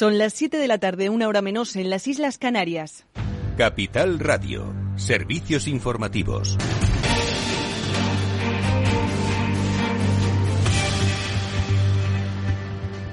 Son las 7 de la tarde, una hora menos en las Islas Canarias. Capital Radio, servicios informativos.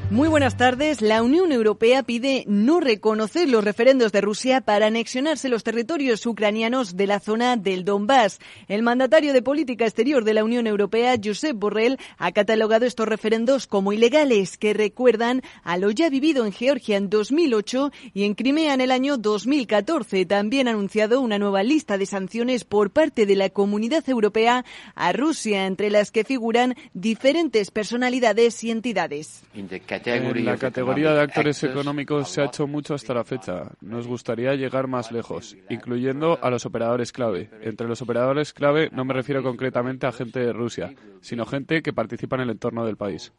Muy buenas tardes. La Unión Europea pide no reconocer los referendos de Rusia para anexionarse los territorios ucranianos de la zona del Donbass. El mandatario de política exterior de la Unión Europea, Josep Borrell, ha catalogado estos referendos como ilegales, que recuerdan a lo ya vivido en Georgia en 2008 y en Crimea en el año 2014. También ha anunciado una nueva lista de sanciones por parte de la Comunidad Europea a Rusia, entre las que figuran diferentes personalidades y entidades. En la categoría de actores económicos se ha hecho mucho hasta la fecha. Nos gustaría llegar más lejos, incluyendo a los operadores clave. Entre los operadores clave no me refiero concretamente a gente de Rusia, sino gente que participa en el entorno del país.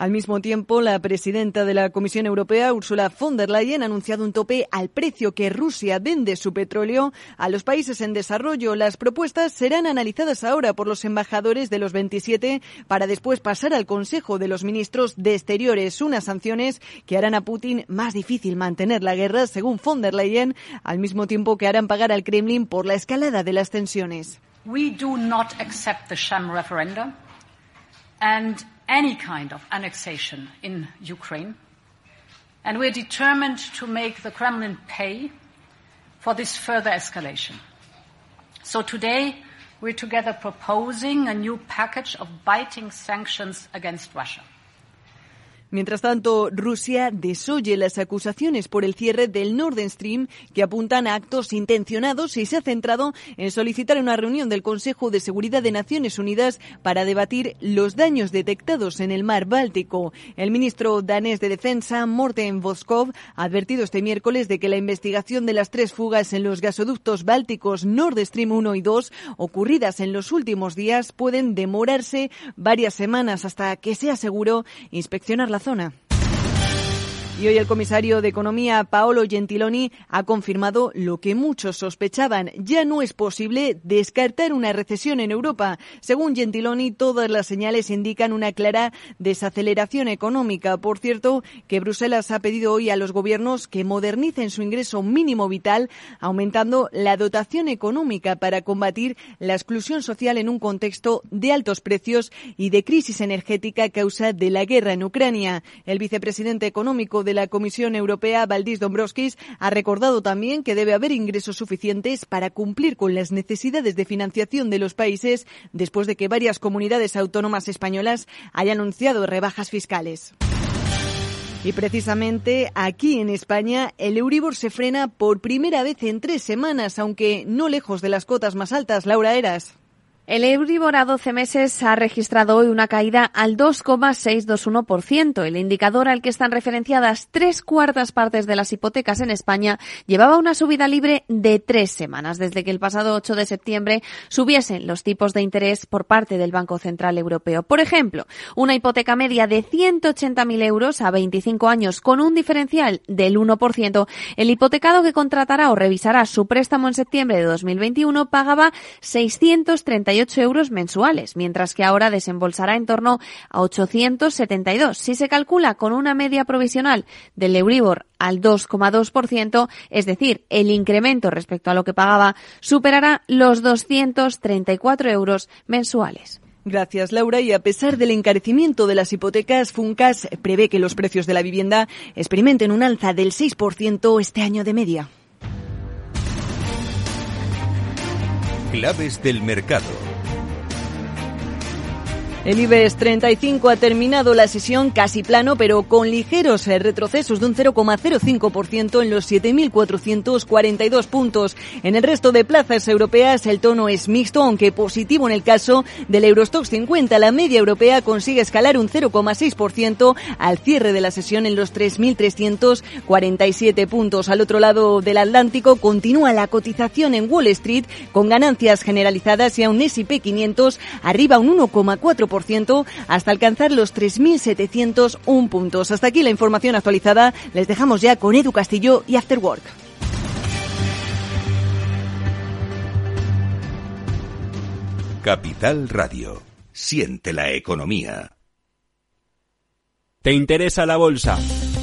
Al mismo tiempo, la presidenta de la Comisión Europea, Ursula von der Leyen, ha anunciado un tope al precio que Rusia vende su petróleo a los países en desarrollo. Las propuestas serán analizadas ahora por los embajadores de los 27 para después pasar al Consejo de los Ministros de Exteriores. Unas sanciones que harán a Putin más difícil mantener la guerra, según von der Leyen, al mismo tiempo que harán pagar al Kremlin por la escalada de las tensiones. We do not accept the sham referendum and any kind of annexation in Ukraine. And we're determined to make the Kremlin pay for this further escalation. So today, we're together proposing a new package of biting sanctions against Russia. Mientras tanto, Rusia desoye las acusaciones por el cierre del Nord Stream que apuntan a actos intencionados y se ha centrado en solicitar una reunión del Consejo de Seguridad de Naciones Unidas para debatir los daños detectados en el mar Báltico. El ministro danés de Defensa, Morten Voskov, ha advertido este miércoles de que la investigación de las tres fugas en los gasoductos bálticos Nord Stream 1 y 2 ocurridas en los últimos días pueden demorarse varias semanas hasta que sea seguro inspeccionar la zona. Y hoy el comisario de Economía, Paolo Gentiloni, ha confirmado lo que muchos sospechaban. Ya no es posible descartar una recesión en Europa. Según Gentiloni, todas las señales indican una clara desaceleración económica. Por cierto, que Bruselas ha pedido hoy a los gobiernos que modernicen su ingreso mínimo vital, aumentando la dotación económica para combatir la exclusión social en un contexto de altos precios y de crisis energética a causa de la guerra en Ucrania. El vicepresidente económico de la Comisión Europea, Valdis Dombrovskis, ha recordado también que debe haber ingresos suficientes para cumplir con las necesidades de financiación de los países después de que varias comunidades autónomas españolas hayan anunciado rebajas fiscales. Y precisamente aquí en España el Euribor se frena por primera vez en tres semanas, aunque no lejos de las cotas más altas. Laura Eras. El Euribor a 12 meses ha registrado hoy una caída al 2,621%. El indicador al que están referenciadas tres cuartas partes de las hipotecas en España llevaba una subida libre de tres semanas desde que el pasado 8 de septiembre subiesen los tipos de interés por parte del Banco Central Europeo. Por ejemplo, una hipoteca media de 180.000 euros a 25 años con un diferencial del 1%. El hipotecado que contratará o revisará su préstamo en septiembre de 2021 pagaba 638 euros mensuales, mientras que ahora desembolsará en torno a 872. Si se calcula con una media provisional del Euribor al 2,2%, es decir, el incremento respecto a lo que pagaba superará los 234 euros mensuales. Gracias, Laura. Y a pesar del encarecimiento de las hipotecas, Funcas prevé que los precios de la vivienda experimenten un alza del 6% este año de media. Claves del mercado. El IBEX 35 ha terminado la sesión casi plano, pero con ligeros retrocesos de un 0,05% en los 7.442 puntos. En el resto de plazas europeas el tono es mixto, aunque positivo en el caso del Eurostox 50. La media europea consigue escalar un 0,6% al cierre de la sesión en los 3.347 puntos. Al otro lado del Atlántico continúa la cotización en Wall Street con ganancias generalizadas y a un S&P 500 arriba un 1,4% hasta alcanzar los 3.701 puntos. Hasta aquí la información actualizada. Les dejamos ya con Edu Castillo y After Work. Capital Radio. Siente la economía. ¿Te interesa la bolsa?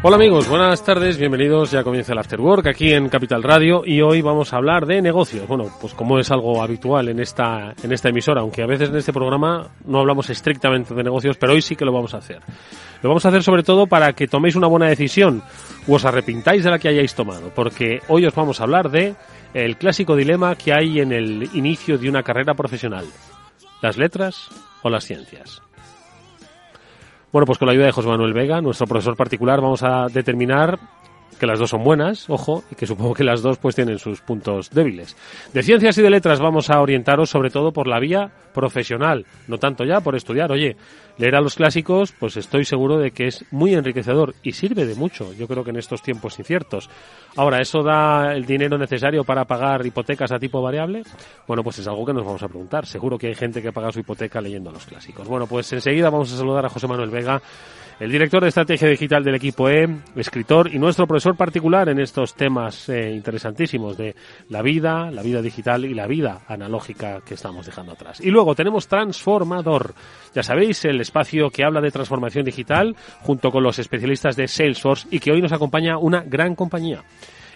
Hola amigos, buenas tardes, bienvenidos. Ya comienza el After Work aquí en Capital Radio y hoy vamos a hablar de negocios. Bueno, pues como es algo habitual en esta, en esta emisora, aunque a veces en este programa no hablamos estrictamente de negocios, pero hoy sí que lo vamos a hacer. Lo vamos a hacer sobre todo para que toméis una buena decisión o os arrepintáis de la que hayáis tomado, porque hoy os vamos a hablar de el clásico dilema que hay en el inicio de una carrera profesional. ¿Las letras o las ciencias? Bueno, pues con la ayuda de José Manuel Vega, nuestro profesor particular, vamos a determinar que las dos son buenas, ojo, y que supongo que las dos pues tienen sus puntos débiles. De ciencias y de letras vamos a orientaros sobre todo por la vía profesional, no tanto ya por estudiar. Oye, leer a los clásicos, pues estoy seguro de que es muy enriquecedor y sirve de mucho, yo creo que en estos tiempos inciertos. Ahora, ¿eso da el dinero necesario para pagar hipotecas a tipo variable? Bueno, pues es algo que nos vamos a preguntar. Seguro que hay gente que paga su hipoteca leyendo los clásicos. Bueno, pues enseguida vamos a saludar a José Manuel Vega el director de estrategia digital del equipo E, escritor y nuestro profesor particular en estos temas eh, interesantísimos de la vida, la vida digital y la vida analógica que estamos dejando atrás. Y luego tenemos Transformador. Ya sabéis, el espacio que habla de transformación digital junto con los especialistas de Salesforce y que hoy nos acompaña una gran compañía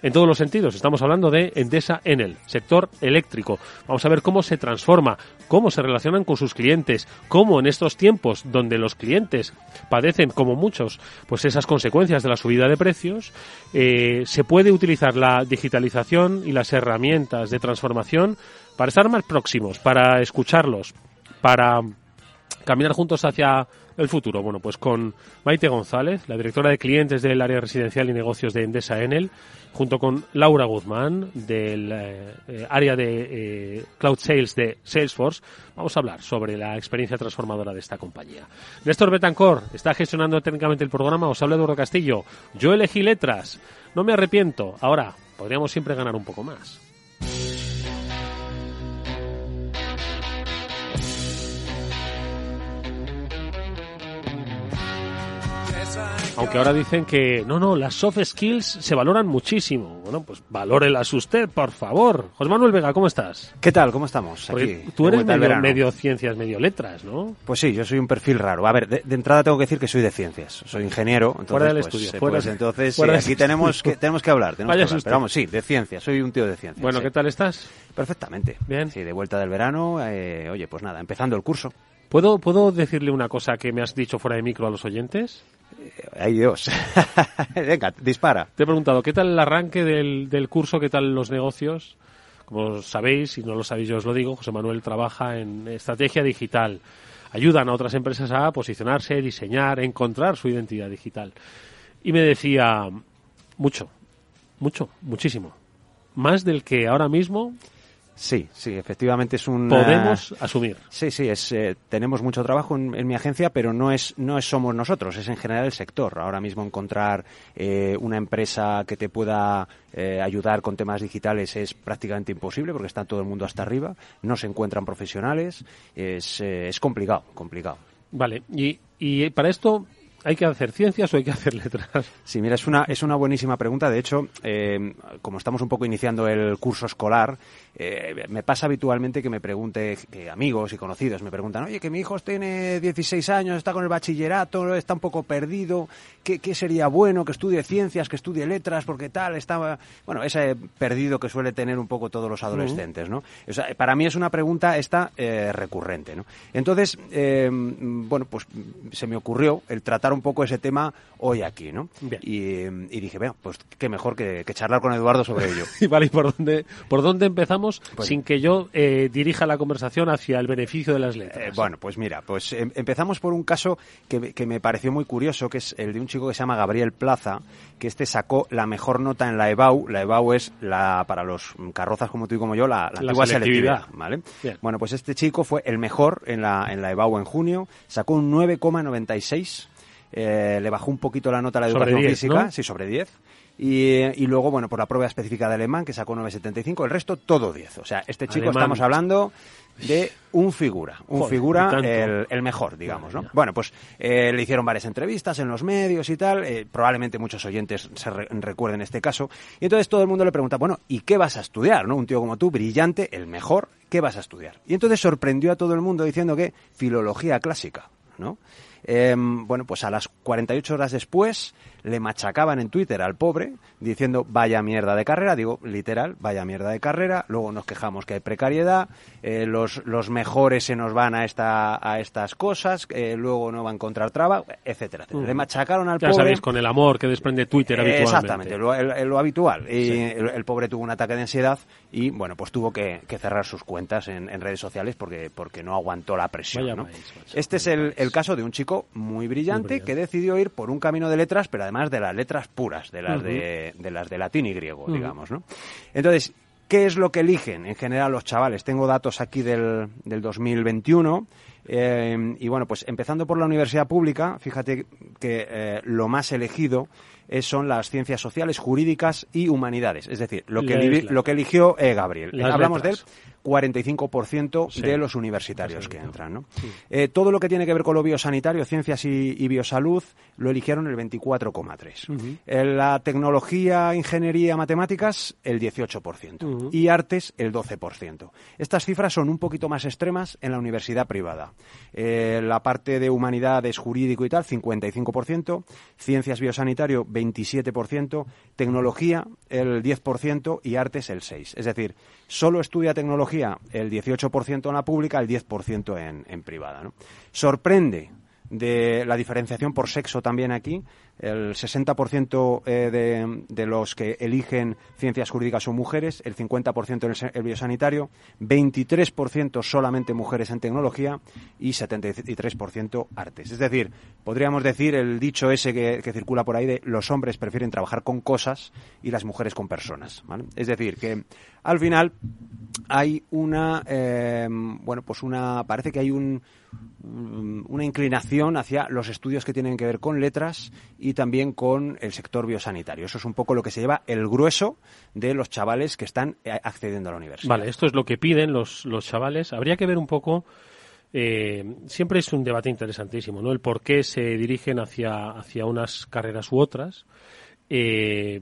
en todos los sentidos. Estamos hablando de Endesa Enel, sector eléctrico. Vamos a ver cómo se transforma, cómo se relacionan con sus clientes, cómo en estos tiempos donde los clientes padecen, como muchos, pues esas consecuencias de la subida de precios, eh, se puede utilizar la digitalización y las herramientas de transformación para estar más próximos, para escucharlos, para caminar juntos hacia el futuro. Bueno, pues con Maite González, la directora de clientes del área residencial y negocios de Endesa Enel, junto con Laura Guzmán del eh, área de eh, Cloud Sales de Salesforce, vamos a hablar sobre la experiencia transformadora de esta compañía. Néstor Betancor está gestionando técnicamente el programa, os habla Eduardo Castillo. Yo elegí letras, no me arrepiento. Ahora, podríamos siempre ganar un poco más. Aunque ahora dicen que no, no, las soft skills se valoran muchísimo. Bueno, pues valórelas usted, por favor. José Manuel Vega, ¿cómo estás? ¿Qué tal? ¿Cómo estamos? Aquí, tú eres medio, ciencias, medio letras, ¿no? Pues sí, yo soy un perfil raro. A ver, de, entrada tengo que decir que soy de ciencias. Soy ingeniero. Entonces, fuera del pues, estudio. Eh, fuera pues, entonces, sí, aquí tenemos que, tenemos que hablar. Tenemos que hablar. Pero vamos, sí, de ciencias. Soy un tío de ciencias. Bueno, sí. ¿qué tal estás? Perfectamente. Bien. Sí, de vuelta del verano. Eh, oye, pues nada, empezando el curso. ¿Puedo, ¿Puedo decirle una cosa que me has dicho fuera de micro a los oyentes? Ay Dios. Venga, dispara. Te he preguntado, ¿qué tal el arranque del, del curso? ¿Qué tal los negocios? Como sabéis, si no lo sabéis yo os lo digo, José Manuel trabaja en estrategia digital. Ayudan a otras empresas a posicionarse, diseñar, encontrar su identidad digital. Y me decía, mucho, mucho, muchísimo. Más del que ahora mismo Sí, sí, efectivamente es un. Podemos asumir. Sí, sí, es, eh, tenemos mucho trabajo en, en, mi agencia, pero no es, no es somos nosotros, es en general el sector. Ahora mismo encontrar eh, una empresa que te pueda eh, ayudar con temas digitales es prácticamente imposible porque está todo el mundo hasta arriba, no se encuentran profesionales, es, es complicado, complicado. Vale, y, y para esto ¿Hay que hacer ciencias o hay que hacer letras? Sí, mira, es una, es una buenísima pregunta. De hecho, eh, como estamos un poco iniciando el curso escolar, eh, me pasa habitualmente que me pregunte, que amigos y conocidos me preguntan, oye, que mi hijo tiene 16 años, está con el bachillerato, está un poco perdido, ¿qué, qué sería bueno? Que estudie ciencias, que estudie letras, porque tal, estaba... Bueno, ese perdido que suele tener un poco todos los adolescentes, ¿no? O sea, para mí es una pregunta esta eh, recurrente, ¿no? Entonces, bueno, pues se me ocurrió el tratar tratar un poco ese tema hoy aquí, ¿no? Y, dije, bueno, pues qué mejor que, charlar con Eduardo sobre ello. y vale, ¿y por dónde, por dónde empezamos pues sin que yo eh, dirija la conversación hacia el beneficio de las letras? Eh, bueno, pues mira, pues em, empezamos por un caso que, que me pareció muy curioso, que es el de un chico que se llama Gabriel Plaza, que este sacó la mejor nota en la EBAU. La EBAU es la, para los carrozas como tú y como yo, la, antigua selectividad. ¿vale? Bueno, pues este chico fue el mejor en la, en la EBAU en junio, sacó un 9,96, eh, le bajó un poquito la nota a la educación física, sí, sobre 10. Y, luego, bueno, por la prueba específica de alemán, que sacó 9,75, el resto todo 10. O sea, este chico estamos hablando de un figura, un figura el, mejor, digamos, ¿no? Bueno, pues eh, le hicieron varias entrevistas en los medios y tal, eh, probablemente muchos oyentes se recuerden este caso, y entonces todo el mundo le pregunta, bueno, ¿y qué vas a estudiar, no? Un tío como tú, brillante, el mejor, ¿qué vas a estudiar? Y entonces sorprendió a todo el mundo diciendo que filología clásica, ¿no? Em, bueno, pues a las 48 horas después le machacaban en Twitter al pobre diciendo vaya mierda de carrera, digo literal, vaya mierda de carrera, luego nos quejamos que hay precariedad, eh, los, los mejores se nos van a, esta, a estas cosas, eh, luego no van a encontrar trabajo, etcétera, Le machacaron al ya pobre. sabéis, con el amor que desprende Twitter habitualmente. Exactamente, lo, habitual. Y el, pobre tuvo un ataque de ansiedad y, bueno, pues tuvo que, cerrar sus cuentas en, redes sociales porque, porque no aguantó la presión. este es el, el, caso de un chico muy brillante, que decidió ir por un camino de letras, pero además de las letras puras, de las, de, de, las de latín y griego, digamos, ¿no? Entonces, ¿qué es lo que eligen en general los chavales? Tengo datos aquí del, del 2021. Eh, y bueno, pues empezando por la universidad pública, fíjate que eh, lo más elegido son las ciencias sociales, jurídicas y humanidades. Es decir, lo que, lo que eligió eh, Gabriel. Hablamos de él 45% de los universitarios que entran. ¿no? Eh, todo lo que tiene que ver con lo biosanitario, ciencias y, biosalud, lo eligieron el 24,3%. En la tecnología, ingeniería, matemáticas, el 18%. Y artes, el 12%. Estas cifras son un poquito más extremas en la universidad privada. Eh, la parte de humanidades, jurídico y tal, 55%. Ciencias biosanitario, 27%. Tecnología, el 10% y artes, el 6%. Es decir, solo estudia tecnología el 18% en la pública, el 10% en, en privada. ¿no? Sorprende de la diferenciación por sexo también aquí. El 60% eh, de, de, los que eligen ciencias jurídicas son mujeres, el 50% en el, biosanitario, 23% solamente mujeres en tecnología y 73% artes. Es decir, podríamos decir el dicho ese que, circula por ahí de los hombres prefieren trabajar con cosas y las mujeres con personas. Es decir, que al final hay una, eh, bueno, pues una, parece que hay un una inclinación hacia los estudios que tienen que ver con letras y también con el sector biosanitario. Eso es un poco lo que se lleva el grueso de los chavales que están eh, accediendo a la universidad. Vale, esto es lo que piden los, los chavales. Habría que ver un poco. Eh, siempre es un debate interesantísimo, ¿no? El por qué se dirigen hacia, hacia unas carreras u otras. Eh,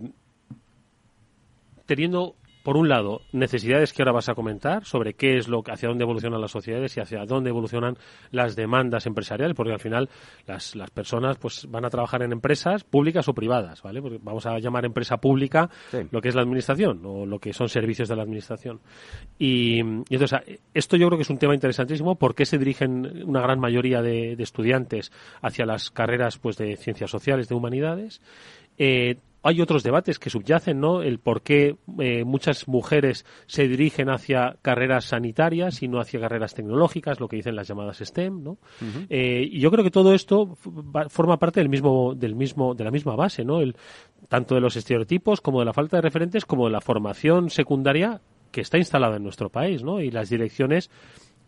teniendo por un lado, necesidades que ahora vas a comentar sobre qué es lo hacia dónde evolucionan las sociedades y hacia dónde evolucionan las demandas empresariales, porque al final las, las personas pues van a trabajar en empresas públicas o privadas, ¿vale? Porque vamos a llamar empresa pública lo que es la administración o lo que son servicios de la administración. Y, entonces, esto yo creo que es un tema interesantísimo, ¿por qué se dirigen una gran mayoría de, de estudiantes hacia las carreras pues de ciencias sociales, de humanidades? Eh, hay otros debates que subyacen, ¿no? El por qué eh, muchas mujeres se dirigen hacia carreras sanitarias y no hacia carreras tecnológicas, lo que dicen las llamadas STEM, ¿no? Eh, y yo creo que todo esto forma parte del mismo, del mismo, de la misma base, ¿no? El, tanto de los estereotipos como de la falta de referentes como de la formación secundaria que está instalada en nuestro país, ¿no? Y las direcciones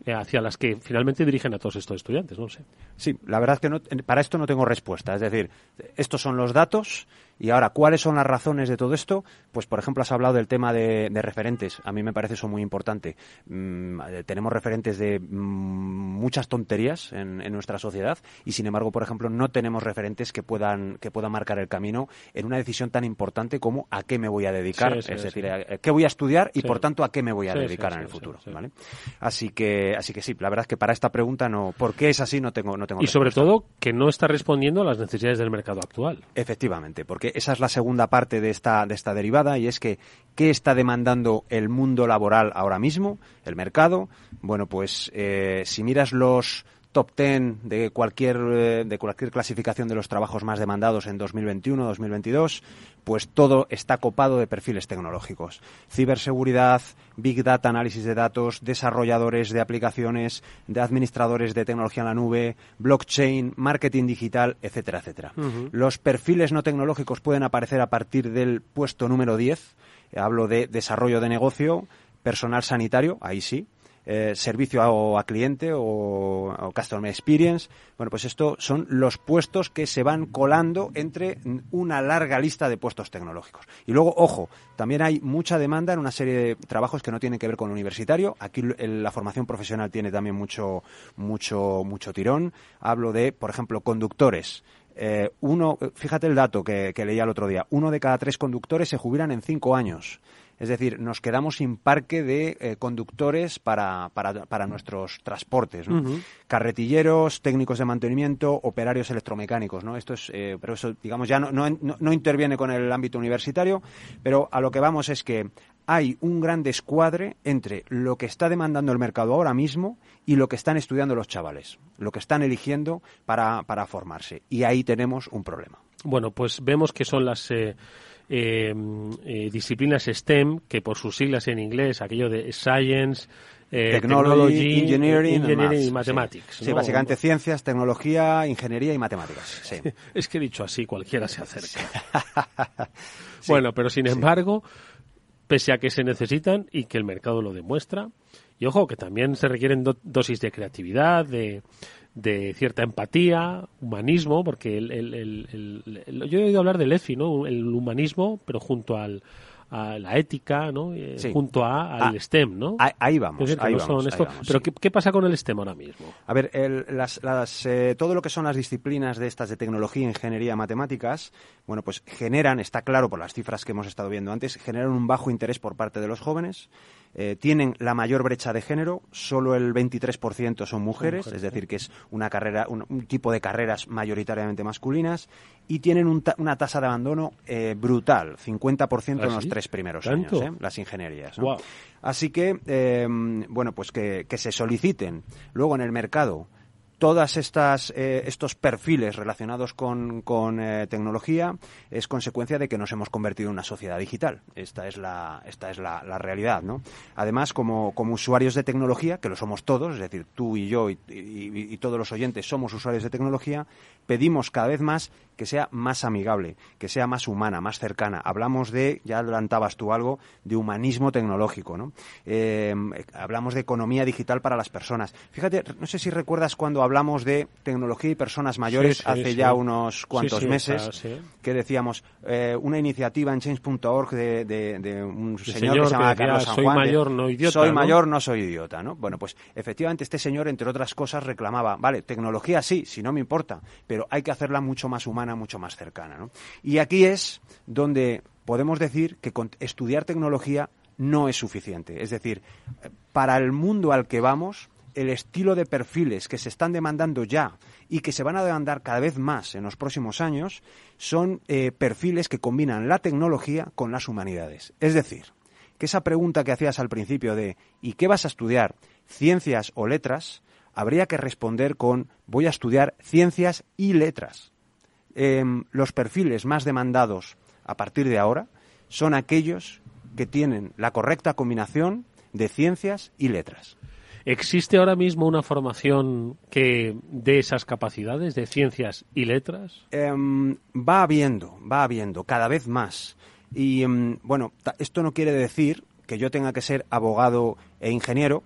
eh, hacia las que finalmente dirigen a todos estos estudiantes, no sé. Sí, la verdad es que no, para esto no tengo respuesta. Es decir, estos son los datos y ahora, ¿cuáles son las razones de todo esto? Pues, por ejemplo, has hablado del tema de, referentes. A mí me parece eso muy importante. Mm, eh, tenemos referentes de mm, muchas tonterías en, nuestra sociedad y, sin embargo, por ejemplo, no tenemos referentes que puedan, que puedan marcar el camino en una decisión tan importante como a qué me voy a dedicar. es decir, qué voy a estudiar y, por tanto, a qué me voy a dedicar en el futuro. ¿vale? Así que, así que sí, la verdad es que para esta pregunta no, ¿por qué es así? No tengo, no tengo Y sobre todo que no está respondiendo a las necesidades del mercado actual. Efectivamente, porque esa es la segunda parte de esta, de esta derivada y es que ¿qué está demandando el mundo laboral ahora mismo, el mercado? Bueno, pues eh, si miras los top 10 de cualquier, eh, de cualquier clasificación de los trabajos más demandados en 2021-2022, pues todo está copado de perfiles tecnológicos. Ciberseguridad, Big Data, análisis de datos, desarrolladores de aplicaciones, de administradores de tecnología en la nube, blockchain, marketing digital, etcétera, etcétera. Los perfiles no tecnológicos pueden aparecer a partir del puesto número 10. Hablo de desarrollo de negocio, personal sanitario, ahí sí, eh, servicio a, cliente o, customer experience. Bueno, pues esto son los puestos que se van colando entre una larga lista de puestos tecnológicos. Y luego, ojo, también hay mucha demanda en una serie de trabajos que no tienen que ver con lo universitario. Aquí la formación profesional tiene también mucho, mucho, mucho tirón. Hablo de, por ejemplo, conductores. Eh, uno, fíjate el dato que, que leía el otro día, uno de cada tres conductores se jubilan en cinco años. Es decir, nos quedamos sin parque de eh, conductores para, para, nuestros transportes. Carretilleros, técnicos de mantenimiento, operarios electromecánicos. ¿no? Esto es, eh, pero eso, digamos, ya no, no, no, interviene con el ámbito universitario, pero a lo que vamos es que hay un gran descuadre entre lo que está demandando el mercado ahora mismo y lo que están estudiando los chavales, lo que están eligiendo para, para formarse. Y ahí tenemos un problema. Bueno, pues vemos que son las... Eh, eh, eh, disciplinas STEM, que por sus siglas en inglés, aquello de Science, eh, Technology, Engineering, y Mathematics. Sí, básicamente ciencias, tecnología, ingeniería y matemáticas. es que dicho así, cualquiera se acerca. bueno, pero sin embargo, pese a que se necesitan y que el mercado lo demuestra, y ojo, que también se requieren dosis de creatividad, de, de cierta empatía, humanismo, porque el, el, yo he oído hablar del EFI, ¿no? El humanismo, pero junto al, a la ética, ¿no? Eh, junto a, al ah, STEM, ¿no? Ahí, vamos, ahí vamos, Pero ¿qué, pasa con el STEM ahora mismo? A ver, las, las, eh, todo lo que son las disciplinas de estas de tecnología, ingeniería, matemáticas, bueno, pues generan, está claro por las cifras que hemos estado viendo antes, generan un bajo interés por parte de los jóvenes. Eh, tienen la mayor brecha de género, solo el 23% son mujeres, es decir, que es una carrera, un, tipo de carreras mayoritariamente masculinas, y tienen una tasa de abandono eh, brutal, 50% en ¿Ah, los tres primeros años, ¿eh? las ingenierías. Así que, bueno, pues que se soliciten luego en el mercado todas estas eh, estos perfiles relacionados con, eh, tecnología es consecuencia de que nos hemos convertido en una sociedad digital. Esta es la esta es la, realidad, ¿no? Además, como, como usuarios de tecnología, que lo somos todos, es decir, tú y yo y todos los oyentes somos usuarios de tecnología, pedimos cada vez más que sea más amigable, que sea más humana, más cercana. Hablamos de, ya adelantabas tú algo, de humanismo tecnológico, ¿no? Eh, hablamos de economía digital para las personas. Fíjate, no sé si recuerdas cuando hablamos de tecnología y personas mayores hace ya unos cuantos meses, que decíamos eh, una iniciativa en change.org de, de, un señor, que se llama Carlos San Soy mayor, no idiota. Soy mayor, no soy idiota, ¿no? Bueno, pues efectivamente este señor, entre otras cosas, reclamaba, vale, tecnología sí, si no me importa, pero hay que hacerla mucho más humana mucho más cercana. Y aquí es donde podemos decir que estudiar tecnología no es suficiente. Es decir, para el mundo al que vamos, el estilo de perfiles que se están demandando ya y que se van a demandar cada vez más en los próximos años son eh, perfiles que combinan la tecnología con las humanidades. Es decir, que esa pregunta que hacías al principio de ¿y qué vas a estudiar? ¿Ciencias o letras? Habría que responder con voy a estudiar ciencias y letras. Em, los perfiles más demandados a partir de ahora son aquellos que tienen la correcta combinación de ciencias y letras. ¿Existe ahora mismo una formación que dé esas capacidades de ciencias y letras? Em, va habiendo, va habiendo, cada vez más. Y em, bueno, esto no quiere decir que yo tenga que ser abogado e ingeniero,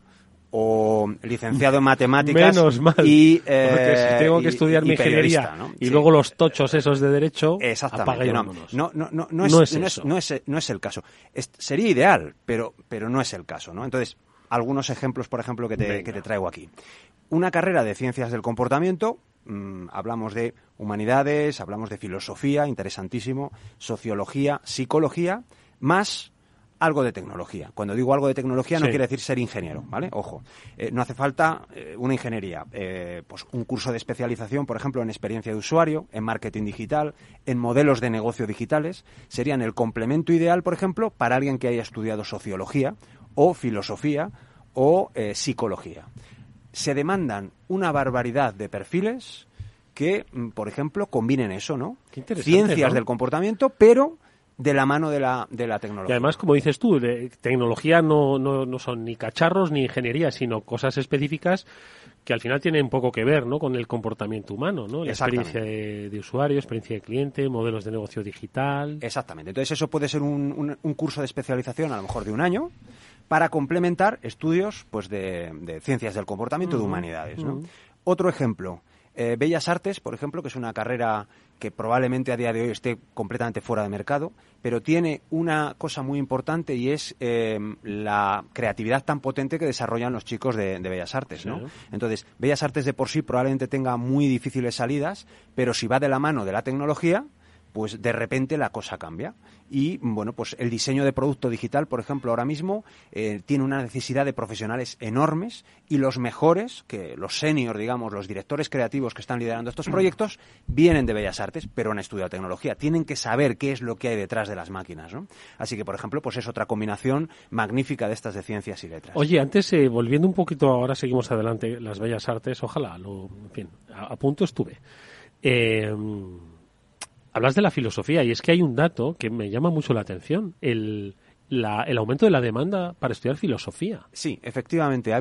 o licenciado en matemáticas Menos mal. y eh, tengo que estudiar mi ingeniería y luego los tochos esos de derecho exactamente no, no, no, no, no, es, no, es, no, es, no es el caso. Sería ideal pero pero no es el caso no entonces algunos ejemplos por ejemplo que te, que te traigo aquí. Una carrera de ciencias del comportamiento mm, hablamos de humanidades hablamos de filosofía interesantísimo sociología psicología más algo de tecnología. Cuando digo algo de tecnología no quiere decir ser ingeniero, ¿vale? Ojo, eh, no hace falta eh, una ingeniería, eh, pues un curso de especialización, por ejemplo, en experiencia de usuario, en marketing digital, en modelos de negocio digitales, serían el complemento ideal, por ejemplo, para alguien que haya estudiado sociología o filosofía o psicología. se demandan una barbaridad de perfiles que, mm, por ejemplo, combinen eso, ¿no? Ciencias del comportamiento, pero de la mano de la, de la tecnología. Y además, como dices tú, de tecnología no, no, no son ni cacharros ni ingeniería, sino cosas específicas que al final tienen poco que ver ¿no? con el comportamiento humano, ¿no? la experiencia de, usuario, experiencia de cliente, modelos de negocio digital. Exactamente. Entonces eso puede ser un, un, curso de especialización a lo mejor de un año para complementar estudios pues de, ciencias del comportamiento de humanidades. ¿no? Otro ejemplo, eh, Bellas Artes, por ejemplo, que es una carrera que probablemente a día de hoy esté completamente fuera de mercado, pero tiene una cosa muy importante y es eh, la creatividad tan potente que desarrollan los chicos de, Bellas Artes, ¿no? Entonces, Bellas Artes de por sí probablemente tenga muy difíciles salidas, pero si va de la mano de la tecnología, pues de repente la cosa cambia. Y bueno, pues el diseño de producto digital, por ejemplo, ahora mismo eh, tiene una necesidad de profesionales enormes y los mejores, que los seniors, digamos, los directores creativos que están liderando estos proyectos, vienen de Bellas Artes, pero han estudiado tecnología. Tienen que saber qué es lo que hay detrás de las máquinas, ¿no? Así que, por ejemplo, pues es otra combinación magnífica de estas de ciencias y letras. Oye, antes, eh, volviendo un poquito, ahora seguimos adelante, las Bellas Artes, ojalá, lo, en fin, a, punto estuve. Eh, hablas de la filosofía y es que hay un dato que me llama mucho la atención, el, el aumento de la demanda para estudiar filosofía. Sí, efectivamente.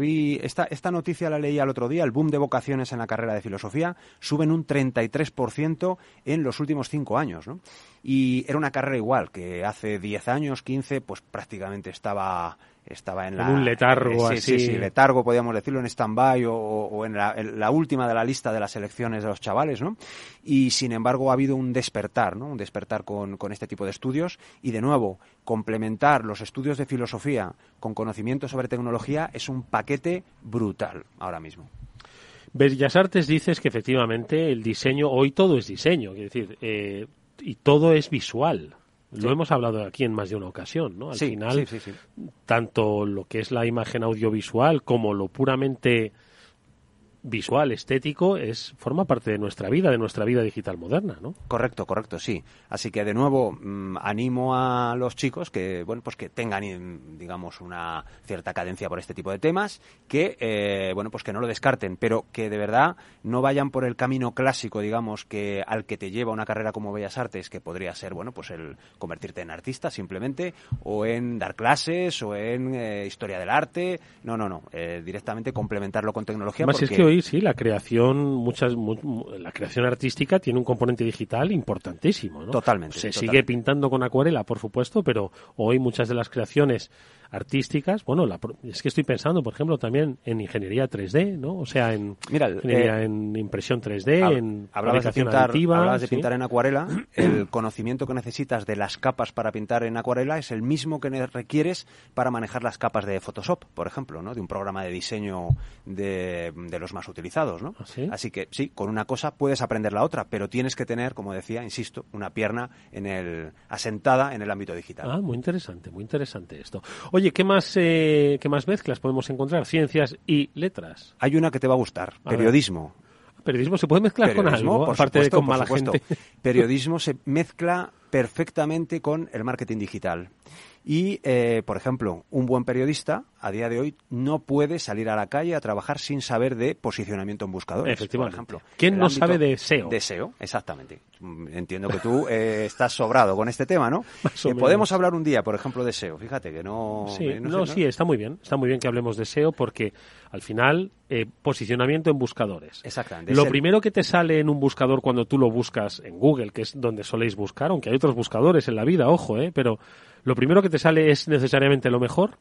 Esta, esta noticia la leí al otro día, el boom de vocaciones en la carrera de filosofía suben un 33% en los últimos cinco años. ¿no? Y era una carrera igual, que hace 10 años, 15, pues prácticamente estaba estaba en, la, un letargo sí, así. Sí, sí, letargo, podríamos decirlo, en stand-by o, en, la, última de la lista de las elecciones de los chavales, ¿no? Y sin embargo ha habido un despertar, ¿no? Un despertar con, con este tipo de estudios y de nuevo, complementar los estudios de filosofía con conocimiento sobre tecnología es un paquete brutal ahora mismo. Bellas Artes dices que efectivamente el diseño, hoy todo es diseño, es decir, eh, y todo es visual. Lo hemos hablado aquí en más de una ocasión, ¿no? Al final, tanto lo que es la imagen audiovisual como lo puramente visual, estético, es forma parte de nuestra vida, de nuestra vida digital moderna, ¿no? Correcto, correcto, sí. Así que de nuevo mm, animo a los chicos que bueno pues que tengan digamos una cierta cadencia por este tipo de temas, que eh, bueno pues que no lo descarten, pero que de verdad no vayan por el camino clásico, digamos que al que te lleva una carrera como Bellas Artes, que podría ser bueno pues el convertirte en artista simplemente o en dar clases o en eh, historia del arte, no no no, eh, directamente complementarlo con tecnología. Más es que hoy sí, la creación, muchas, la creación artística tiene un componente digital importantísimo, ¿no? Totalmente. Se sigue pintando con acuarela, por supuesto, pero hoy muchas de las creaciones artísticas, bueno, es que estoy pensando, por ejemplo, también en ingeniería 3D, ¿no? O sea, en ingeniería eh, en impresión 3D, en hablabas de pintar, hablabas de pintar en acuarela, el conocimiento que necesitas de las capas para pintar en acuarela es el mismo que requieres para manejar las capas de Photoshop, por ejemplo, ¿no? De un programa de diseño de, los más utilizados, ¿no? ¿Ah, Así que sí, con una cosa puedes aprender la otra, pero tienes que tener, como decía, insisto, una pierna en el asentada en el ámbito digital. Ah, muy interesante, muy interesante esto. Oye, ¿qué más, eh, ¿qué más mezclas podemos encontrar? Ciencias y letras. Hay una que te va a gustar, periodismo. ¿Periodismo se puede mezclar con algo? aparte de con mala gente. Periodismo se mezcla perfectamente con el marketing digital. Y, eh, por ejemplo, un buen periodista a día de hoy no puede salir a la calle a trabajar sin saber de posicionamiento en buscadores. Efectivamente. Por ejemplo, ¿Quién no sabe de SEO? De SEO, exactamente. Entiendo que tú eh, estás sobrado con este tema, ¿no? Eh, podemos hablar un día, por ejemplo, de SEO. Fíjate que no. Sí, no, sí, está muy bien. Está muy bien que hablemos de SEO porque al final posicionamiento en buscadores. Exactamente. Lo primero que te sale en un buscador cuando tú lo buscas en Google, que es donde soléis buscar, aunque hay otros buscadores en la vida, ojo, ¿eh? Pero ¿Lo primero que te sale es necesariamente lo mejor?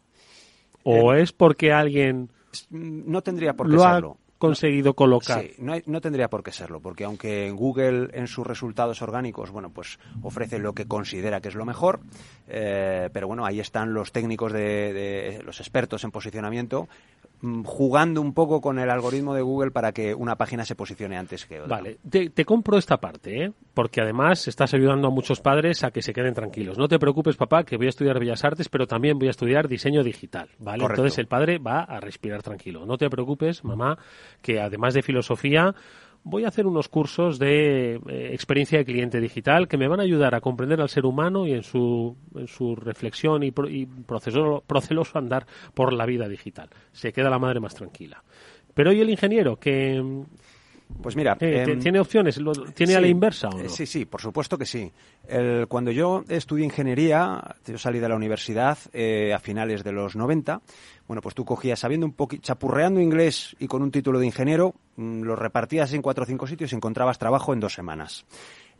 ¿O eh, es porque alguien no tendría por qué lo serlo? Conseguido colocar? Sí, no, tendría por qué serlo, porque aunque Google en sus resultados orgánicos, bueno, pues ofrece lo que considera que es lo mejor, eh, pero bueno, ahí están los técnicos de, los expertos en posicionamiento jugando un poco con el algoritmo de Google para que una página se posicione antes que otra. Vale, te, compro esta parte, ¿eh? porque además estás ayudando a muchos padres a que se queden tranquilos. No te preocupes, papá, que voy a estudiar Bellas Artes, pero también voy a estudiar diseño digital, ¿vale? Entonces el padre va a respirar tranquilo. No te preocupes, mamá, que además de filosofía voy a hacer unos cursos de eh, experiencia de cliente digital que me van a ayudar a comprender al ser humano y en su, en su reflexión y, proceso, proceloso andar por la vida digital. Se queda la madre más tranquila. Pero ¿y el ingeniero? que pues mira, em, ¿tiene opciones? ¿Tiene a la inversa o no? Sí, sí, por supuesto que sí. cuando yo estudié ingeniería, yo salí de la universidad eh, a finales de los 90, bueno, pues tú cogías, sabiendo un poquito, chapurreando inglés y con un título de ingeniero, mm, lo repartías en cuatro o cinco sitios y encontrabas trabajo en dos semanas.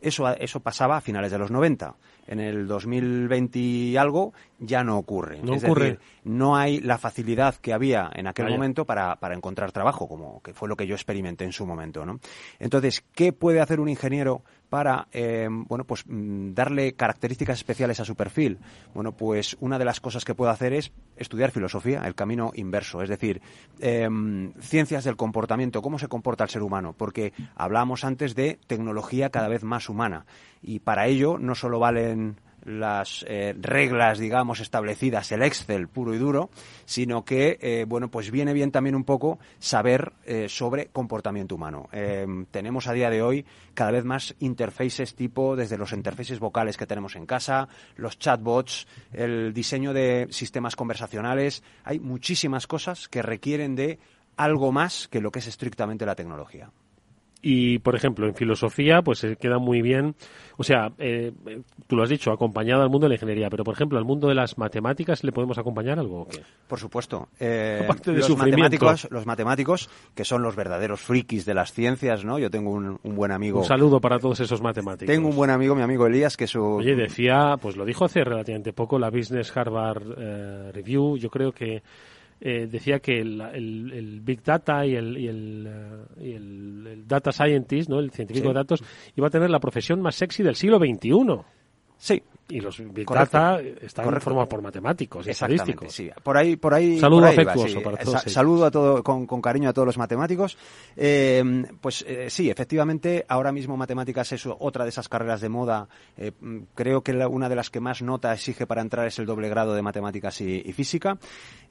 Eso, eso pasaba a finales de los 90. En el 2020 y algo ya no ocurre. No ocurre. no hay la facilidad que había en aquel momento para, para, encontrar trabajo, como que fue lo que yo experimenté en su momento. ¿no? Entonces, ¿qué puede hacer un ingeniero para eh, bueno pues mm, darle características especiales a su perfil. Bueno pues una de las cosas que puedo hacer es estudiar filosofía el camino inverso. Es decir em, ciencias del comportamiento cómo se comporta el ser humano porque hablábamos antes de tecnología cada vez más humana. Y para ello no solo valen las eh, reglas, digamos, establecidas, el Excel puro y duro, sino que, eh, bueno, pues viene bien también un poco saber eh, sobre comportamiento humano. tenemos a día de hoy cada vez más interfaces tipo, desde los interfaces vocales que tenemos en casa, los chatbots, el diseño de sistemas conversacionales. Hay muchísimas cosas que requieren de algo más que lo que es estrictamente la tecnología. Y, por ejemplo, en filosofía, pues se queda muy bien, o sea, eh, tú lo has dicho, acompañado al mundo de la ingeniería, pero, por ejemplo, al mundo de las matemáticas, ¿le podemos acompañar algo o qué? Por supuesto. Eh, los, matemáticos, los matemáticos, que son los verdaderos frikis de las ciencias, ¿no? Yo tengo un, buen amigo... Un saludo para todos esos matemáticos. Tengo un buen amigo, mi amigo Elías, que su... Oye, decía, pues lo dijo hace relativamente poco la Business Harvard eh, Review, yo creo que eh, decía que el, Big Data y, el, y el, eh, Data Scientist, ¿no? el científico de datos, iba a tener la profesión más sexy del siglo XXI. Sí, y los Big Data están formados por matemáticos y estadísticos. Sí. Por ahí, por ahí. Saludo afectuoso para todos. saludo a todo, con, cariño a todos los matemáticos. Eh, pues eh, sí, efectivamente, ahora mismo matemáticas es otra de esas carreras de moda. Eh, creo que una de las que más nota exige para entrar es el doble grado de matemáticas y, física.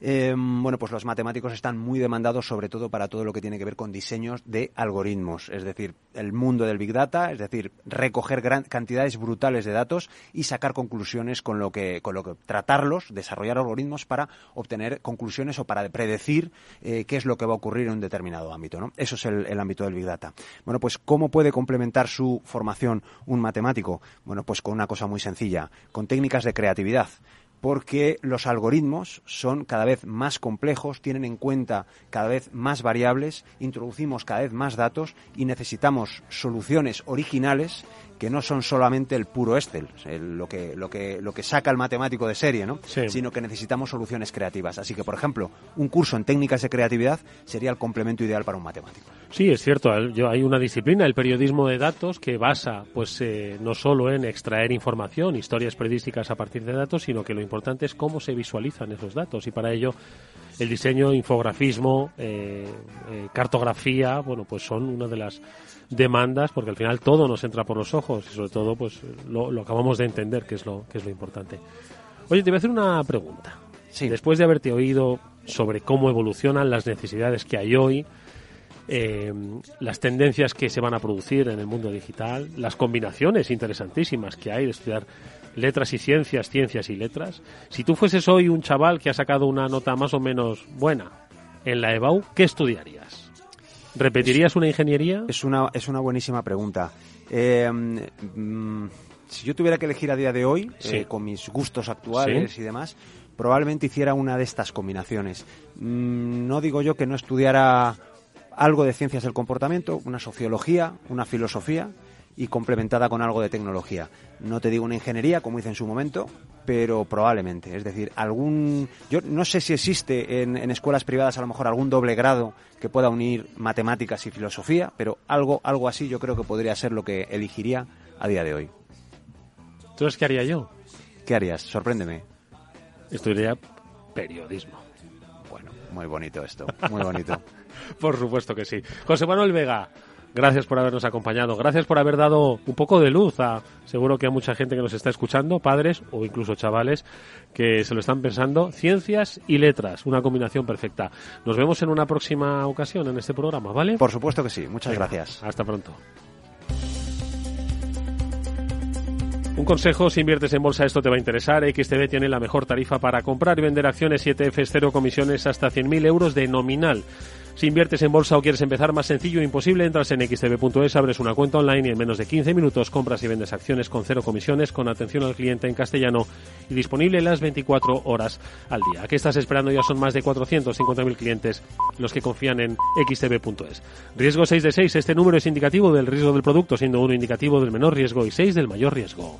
bueno, pues los matemáticos están muy demandados, sobre todo para todo lo que tiene que ver con diseños de algoritmos, es decir, el mundo del Big Data, es decir, recoger gran, cantidades brutales de datos y sacar conclusiones con lo que, con lo que tratarlos, desarrollar algoritmos para obtener conclusiones o para predecir eh, qué es lo que va a ocurrir en un determinado ámbito. ¿no? Eso es el, el ámbito del Big Data. Bueno, pues ¿cómo puede complementar su formación un matemático? Bueno, pues con una cosa muy sencilla, con técnicas de creatividad porque los algoritmos son cada vez más complejos, tienen en cuenta cada vez más variables, introducimos cada vez más datos y necesitamos soluciones originales que no son solamente el puro Excel, lo, que, lo, que, lo que saca el matemático de serie, ¿no? sino que necesitamos soluciones creativas. Así que, por ejemplo, un curso en técnicas de creatividad sería el complemento ideal para un matemático. Sí, es cierto. Hay una disciplina, el periodismo de datos, que basa pues eh, no solo en extraer información, historias periodísticas a partir de datos, sino que lo importante es cómo se visualizan esos datos. Y para ello el diseño, infografismo, eh, eh, cartografía, bueno, pues son una de las demandas, porque al final todo nos entra por los ojos y sobre todo pues lo, acabamos de entender que es lo, que es lo importante. Oye, te voy a hacer una pregunta. Sí. Después de haberte oído sobre cómo evolucionan las necesidades que hay hoy, eh, las tendencias que se van a producir en el mundo digital, las combinaciones interesantísimas que hay de estudiar letras y ciencias, ciencias y letras. Si tú fueses hoy un chaval que ha sacado una nota más o menos buena en la EBAU, ¿qué estudiarías? ¿Repetirías una ingeniería? Es una, es una buenísima pregunta. Eh, mm, si yo tuviera que elegir a día de hoy, eh, con mis gustos actuales y demás, probablemente hiciera una de estas combinaciones. Mm, no digo yo que no estudiara algo de ciencias del comportamiento, una sociología, una filosofía, y complementada con algo de tecnología. No te digo una ingeniería, como hice en su momento, pero probablemente. Es decir, algún. Yo no sé si existe en, escuelas privadas a lo mejor algún doble grado que pueda unir matemáticas y filosofía, pero algo, algo así yo creo que podría ser lo que elegiría a día de hoy. ¿Entonces qué haría yo? ¿Qué harías? Sorpréndeme. Estudiaría periodismo. Bueno, muy bonito esto, muy bonito. Por supuesto que sí. José Manuel Vega, Gracias por habernos acompañado. Gracias por haber dado un poco de luz a, seguro que a mucha gente que nos está escuchando, padres o incluso chavales que se lo están pensando. Ciencias y letras, una combinación perfecta. Nos vemos en una próxima ocasión en este programa, ¿vale? Por supuesto que sí. Muchas gracias. Hasta pronto. Un consejo, si inviertes en bolsa esto te va a interesar. XTB tiene la mejor tarifa para comprar y vender acciones 7F, cero comisiones hasta 100.000 euros de nominal. Si inviertes en bolsa o quieres empezar más sencillo e imposible, entras en xtb.es, abres una cuenta online y en menos de 15 minutos compras y vendes acciones con cero comisiones, con atención al cliente en castellano y disponible las 24 horas al día. qué estás esperando? Ya son más de 450.000 clientes los que confían en xtb.es. Riesgo 6 de 6. Este número es indicativo del riesgo del producto, siendo uno indicativo del menor riesgo y 6 del mayor riesgo.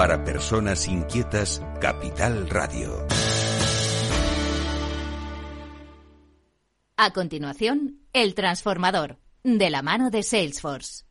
Para personas inquietas, Capital Radio. A continuación, El Transformador, de la mano de Salesforce.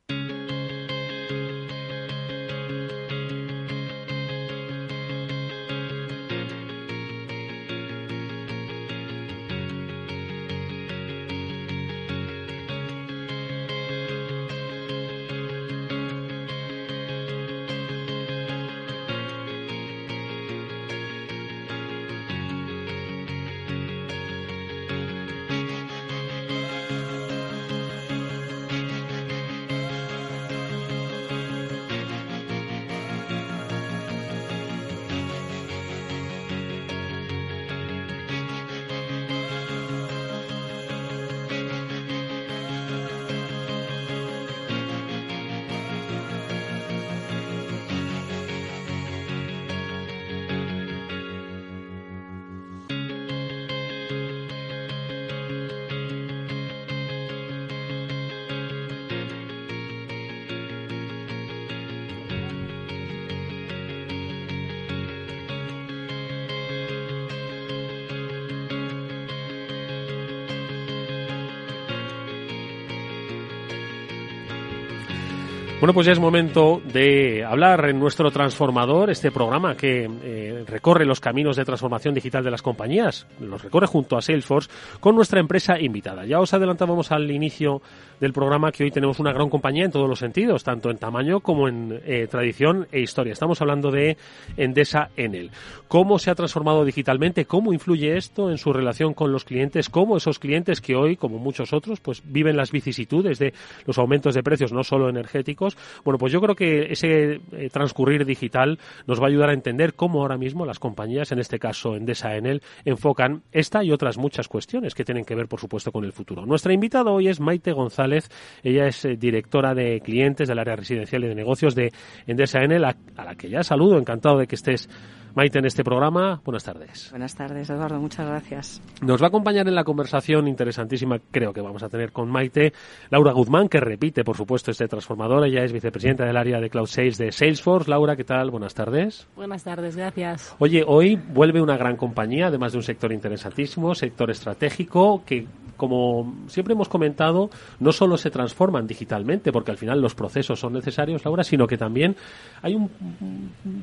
Bueno, pues ya es momento de hablar en nuestro transformador, este programa que eh, recorre los caminos de transformación digital de las compañías, los recorre junto a Salesforce, con nuestra empresa invitada. Ya os adelantábamos al inicio del programa que hoy tenemos una gran compañía en todos los sentidos, tanto en tamaño como en eh, tradición e historia. Estamos hablando de Endesa Enel. ¿Cómo se ha transformado digitalmente? ¿Cómo influye esto en su relación con los clientes? ¿Cómo esos clientes que hoy, como muchos otros, pues viven las vicisitudes de los aumentos de precios, no solo energéticos, bueno, pues yo creo que ese eh, transcurrir digital nos va a ayudar a entender cómo ahora mismo las compañías, en este caso Endesa Enel, enfocan esta y otras muchas cuestiones que tienen que ver, por supuesto, con el futuro. Nuestra invitada hoy es Maite González. Ella es eh, directora de clientes del área residencial y de negocios de Endesa Enel, a la que ya saludo. Encantado de que estés Maite en este programa. Buenas tardes. Buenas tardes, Eduardo. Muchas gracias. Nos va a acompañar en la conversación interesantísima, creo que vamos a tener con Maite, Laura Guzmán, que repite, por supuesto, este transformador. Ella es vicepresidenta del área de Cloud Sales de Salesforce. Laura, ¿qué tal? Buenas tardes. Buenas tardes, gracias. Oye, hoy vuelve una gran compañía, además de un sector interesantísimo, sector estratégico, que como siempre hemos comentado, no solo se transforman digitalmente, porque al final los procesos son necesarios, Laura, sino que también hay un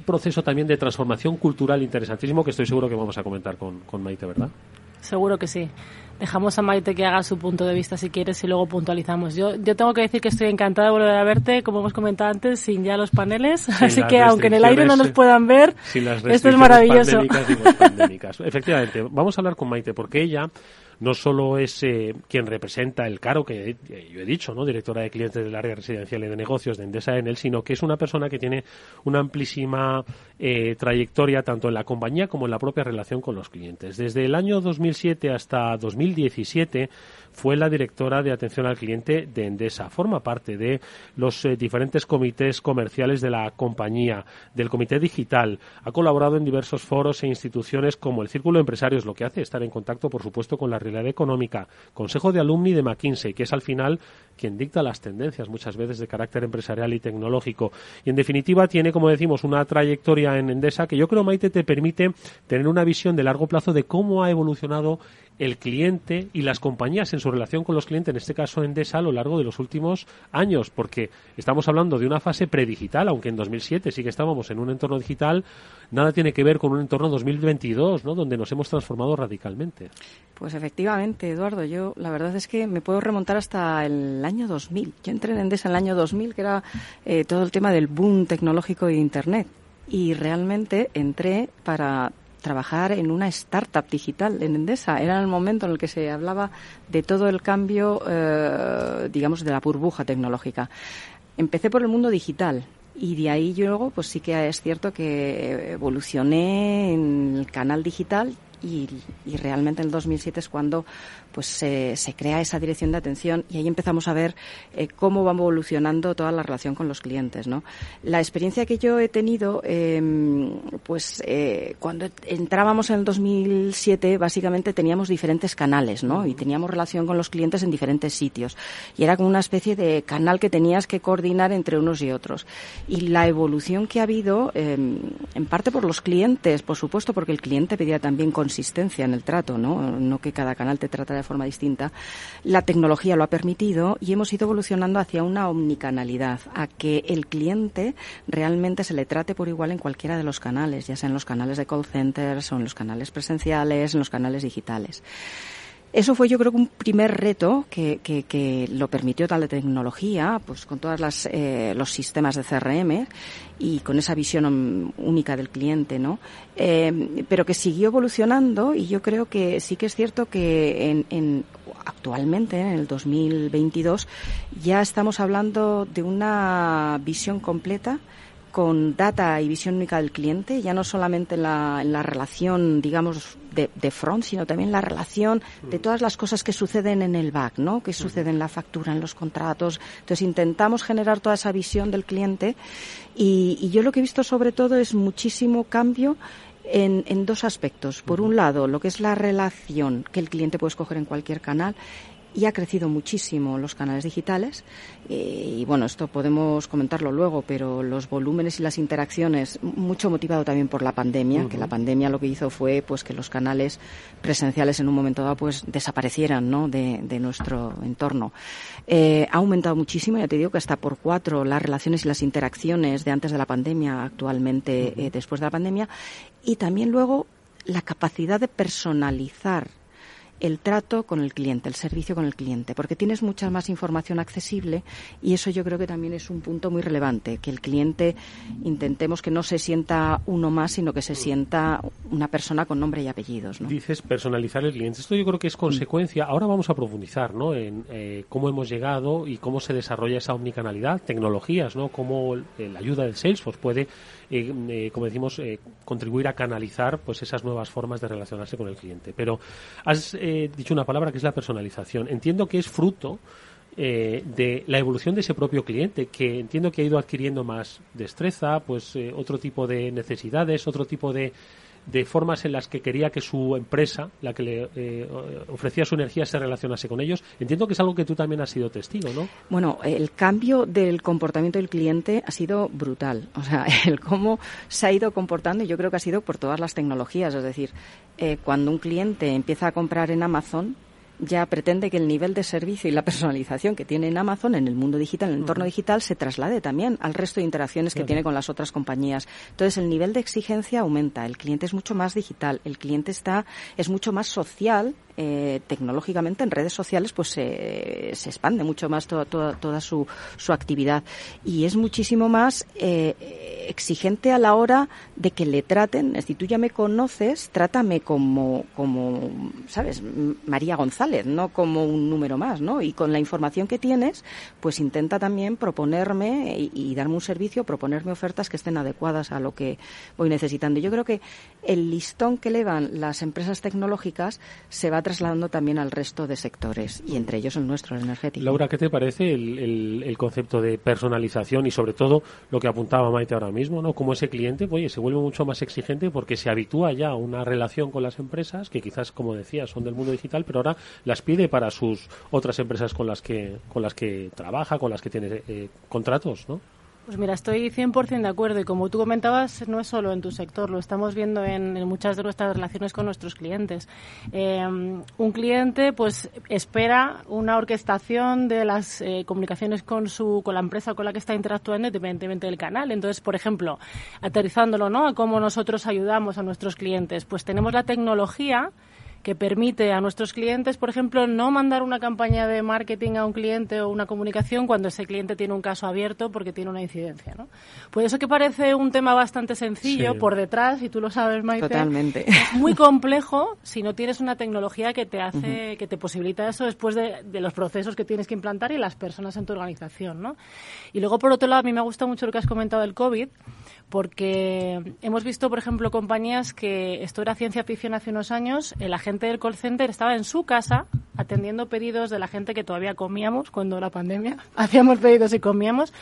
proceso también de transformación cultural interesantísimo que estoy seguro que vamos a comentar con, con Maite, ¿verdad? Seguro que sí. Dejamos a Maite que haga su punto de vista si quieres y luego puntualizamos. Yo, yo tengo que decir que estoy encantada de volver a verte, como hemos comentado antes, sin ya los paneles. Así que aunque en el aire no nos puedan ver, esto es maravilloso. Efectivamente, vamos a hablar con Maite porque ella no solo es eh, quien representa el caro que yo he dicho, ¿no? directora de clientes del área residencial y de negocios de Endesa Enel, sino que es una persona que tiene una amplísima eh, trayectoria tanto en la compañía como en la propia relación con los clientes. Desde el año 2007 hasta 2017 fue la directora de atención al cliente de Endesa. Forma parte de los eh, diferentes comités comerciales de la compañía, del comité digital. Ha colaborado en diversos foros e instituciones como el Círculo de Empresarios, lo que hace estar en contacto, por supuesto, con la realidad económica. Consejo de Alumni de McKinsey, que es al final quien dicta las tendencias muchas veces de carácter empresarial y tecnológico. Y en definitiva tiene, como decimos, una trayectoria en Endesa que yo creo, Maite, te permite tener una visión de largo plazo de cómo ha evolucionado el cliente y las compañías en su relación con los clientes, en este caso Endesa, a lo largo de los últimos años, porque estamos hablando de una fase predigital, aunque en 2007 sí que estábamos en un entorno digital, nada tiene que ver con un entorno 2022, ¿no? donde nos hemos transformado radicalmente. Pues efectivamente, Eduardo, yo la verdad es que me puedo remontar hasta el año 2000. Yo entré en Endesa en el año 2000, que era eh, todo el tema del boom tecnológico de Internet. Y realmente entré para trabajar en una startup digital en Endesa. Era el momento en el que se hablaba de todo el cambio, eh, digamos, de la burbuja tecnológica. Empecé por el mundo digital, y de ahí luego, pues sí que es cierto que evolucioné en el canal digital y, realmente en el 2007 es cuando pues se, se, crea esa dirección de atención y ahí empezamos a ver eh, cómo va evolucionando toda la relación con los clientes. ¿no? La experiencia que yo he tenido, eh, pues eh, cuando entrábamos en el 2007 básicamente teníamos diferentes canales ¿no? y teníamos relación con los clientes en diferentes sitios y era como una especie de canal que tenías que coordinar entre unos y otros. Y la evolución que ha habido, em, en parte por los clientes, por supuesto, porque el cliente pedía también consistencia en el trato, ¿no? no que cada canal te trata de forma distinta, la tecnología lo ha permitido y hemos ido evolucionando hacia una omnicanalidad, a que el cliente realmente se le trate por igual en cualquiera de los canales, ya sea en los canales de call centers o en los canales presenciales, en los canales digitales. Eso fue yo creo un primer reto que, que, que lo permitió tal tecnología, pues con todos eh, los sistemas de CRM y con esa visión única del cliente, ¿no? Eh, pero que siguió evolucionando y yo creo que sí que es cierto que en, en, actualmente, en el 2022, ya estamos hablando de una visión completa con data y visión única del cliente, ya no solamente en la, en la relación, digamos, de, de, front, sino también la relación de todas las cosas que suceden en el back, ¿no? Que sucede en la factura, en los contratos. Entonces intentamos generar toda esa visión del cliente y, y yo lo que he visto sobre todo es muchísimo cambio en, en, dos aspectos. Por un lado, lo que es la relación que el cliente puede escoger en cualquier canal y ha crecido muchísimo los canales digitales. Eh, y bueno, esto podemos comentarlo luego, pero los volúmenes y las interacciones, mucho motivado también por la pandemia, uh -huh. que la pandemia lo que hizo fue pues que los canales presenciales en un momento dado pues desaparecieran ¿no? de, de nuestro entorno. Eh, ha aumentado muchísimo, ya te digo que hasta por cuatro las relaciones y las interacciones de antes de la pandemia, actualmente uh -huh. eh, después de la pandemia, y también luego la capacidad de personalizar el trato con el cliente, el servicio con el cliente, porque tienes mucha más información accesible y eso yo creo que también es un punto muy relevante, que el cliente intentemos que no se sienta uno más, sino que se sienta una persona con nombre y apellidos. ¿no? Dices personalizar el cliente. Esto yo creo que es consecuencia. Ahora vamos a profundizar ¿no? en eh, cómo hemos llegado y cómo se desarrolla esa omnicanalidad, tecnologías, ¿no? cómo la ayuda del Salesforce puede eh, eh, como decimos, eh, contribuir a canalizar pues esas nuevas formas de relacionarse con el cliente. Pero has eh, dicho una palabra que es la personalización. Entiendo que es fruto eh, de la evolución de ese propio cliente, que entiendo que ha ido adquiriendo más destreza, pues eh, otro tipo de necesidades, otro tipo de de formas en las que quería que su empresa, la que le eh, ofrecía su energía, se relacionase con ellos. Entiendo que es algo que tú también has sido testigo, ¿no? Bueno, el cambio del comportamiento del cliente ha sido brutal. O sea, el cómo se ha ido comportando, yo creo que ha sido por todas las tecnologías. Es decir, eh, cuando un cliente empieza a comprar en Amazon, ya pretende que el nivel de servicio y la personalización que tiene en Amazon, en el mundo digital, en el entorno digital, se traslade también al resto de interacciones que claro. tiene con las otras compañías. Entonces, el nivel de exigencia aumenta, el cliente es mucho más digital, el cliente está, es mucho más social eh, tecnológicamente en redes sociales pues se, se expande mucho más toda, toda, toda su, su, actividad y es muchísimo más eh, exigente a la hora de que le traten, si tú ya me conoces, trátame como, como, ¿sabes? María González, no como un número más, ¿no? Y con la información que tienes, pues intenta también proponerme y, y darme un servicio, proponerme ofertas que estén adecuadas a lo que voy necesitando. Yo creo que el listón que elevan las empresas tecnológicas se va trasladando también al resto de sectores y entre ellos el nuestro, el energético. Laura, ¿qué te parece el, concepto de personalización y sobre todo lo que apuntaba Maite ahora mismo, ¿no? Como ese cliente, oye, se vuelve mucho más exigente porque se habitúa ya a una relación con las empresas que quizás, como decía, son del mundo digital, pero ahora las pide para sus otras empresas con las que con las que trabaja, con las que tiene eh, contratos, ¿no? Pues mira, estoy 100% de acuerdo y como tú comentabas, no es solo en tu sector, lo estamos viendo en, muchas de nuestras relaciones con nuestros clientes. Eh, un cliente pues espera una orquestación de las eh, comunicaciones con su con la empresa con la que está interactuando independientemente del canal. Entonces, por ejemplo, aterrizándolo, ¿no? A cómo nosotros ayudamos a nuestros clientes, pues tenemos la tecnología que permite a nuestros clientes, por ejemplo, no mandar una campaña de marketing a un cliente o una comunicación cuando ese cliente tiene un caso abierto porque tiene una incidencia. ¿no? Pues eso que parece un tema bastante sencillo por detrás, y tú lo sabes, Maite, Totalmente. es muy complejo si no tienes una tecnología que te hace, que te posibilita eso después de, de, los procesos que tienes que implantar y las personas en tu organización. ¿no? Y luego, por otro lado, a mí me gusta mucho lo que has comentado del COVID, porque hemos visto, por ejemplo, compañías que esto era ciencia ficción hace unos años, el agente del call center estaba en su casa atendiendo pedidos de la gente que todavía comíamos cuando la pandemia, hacíamos pedidos y comíamos.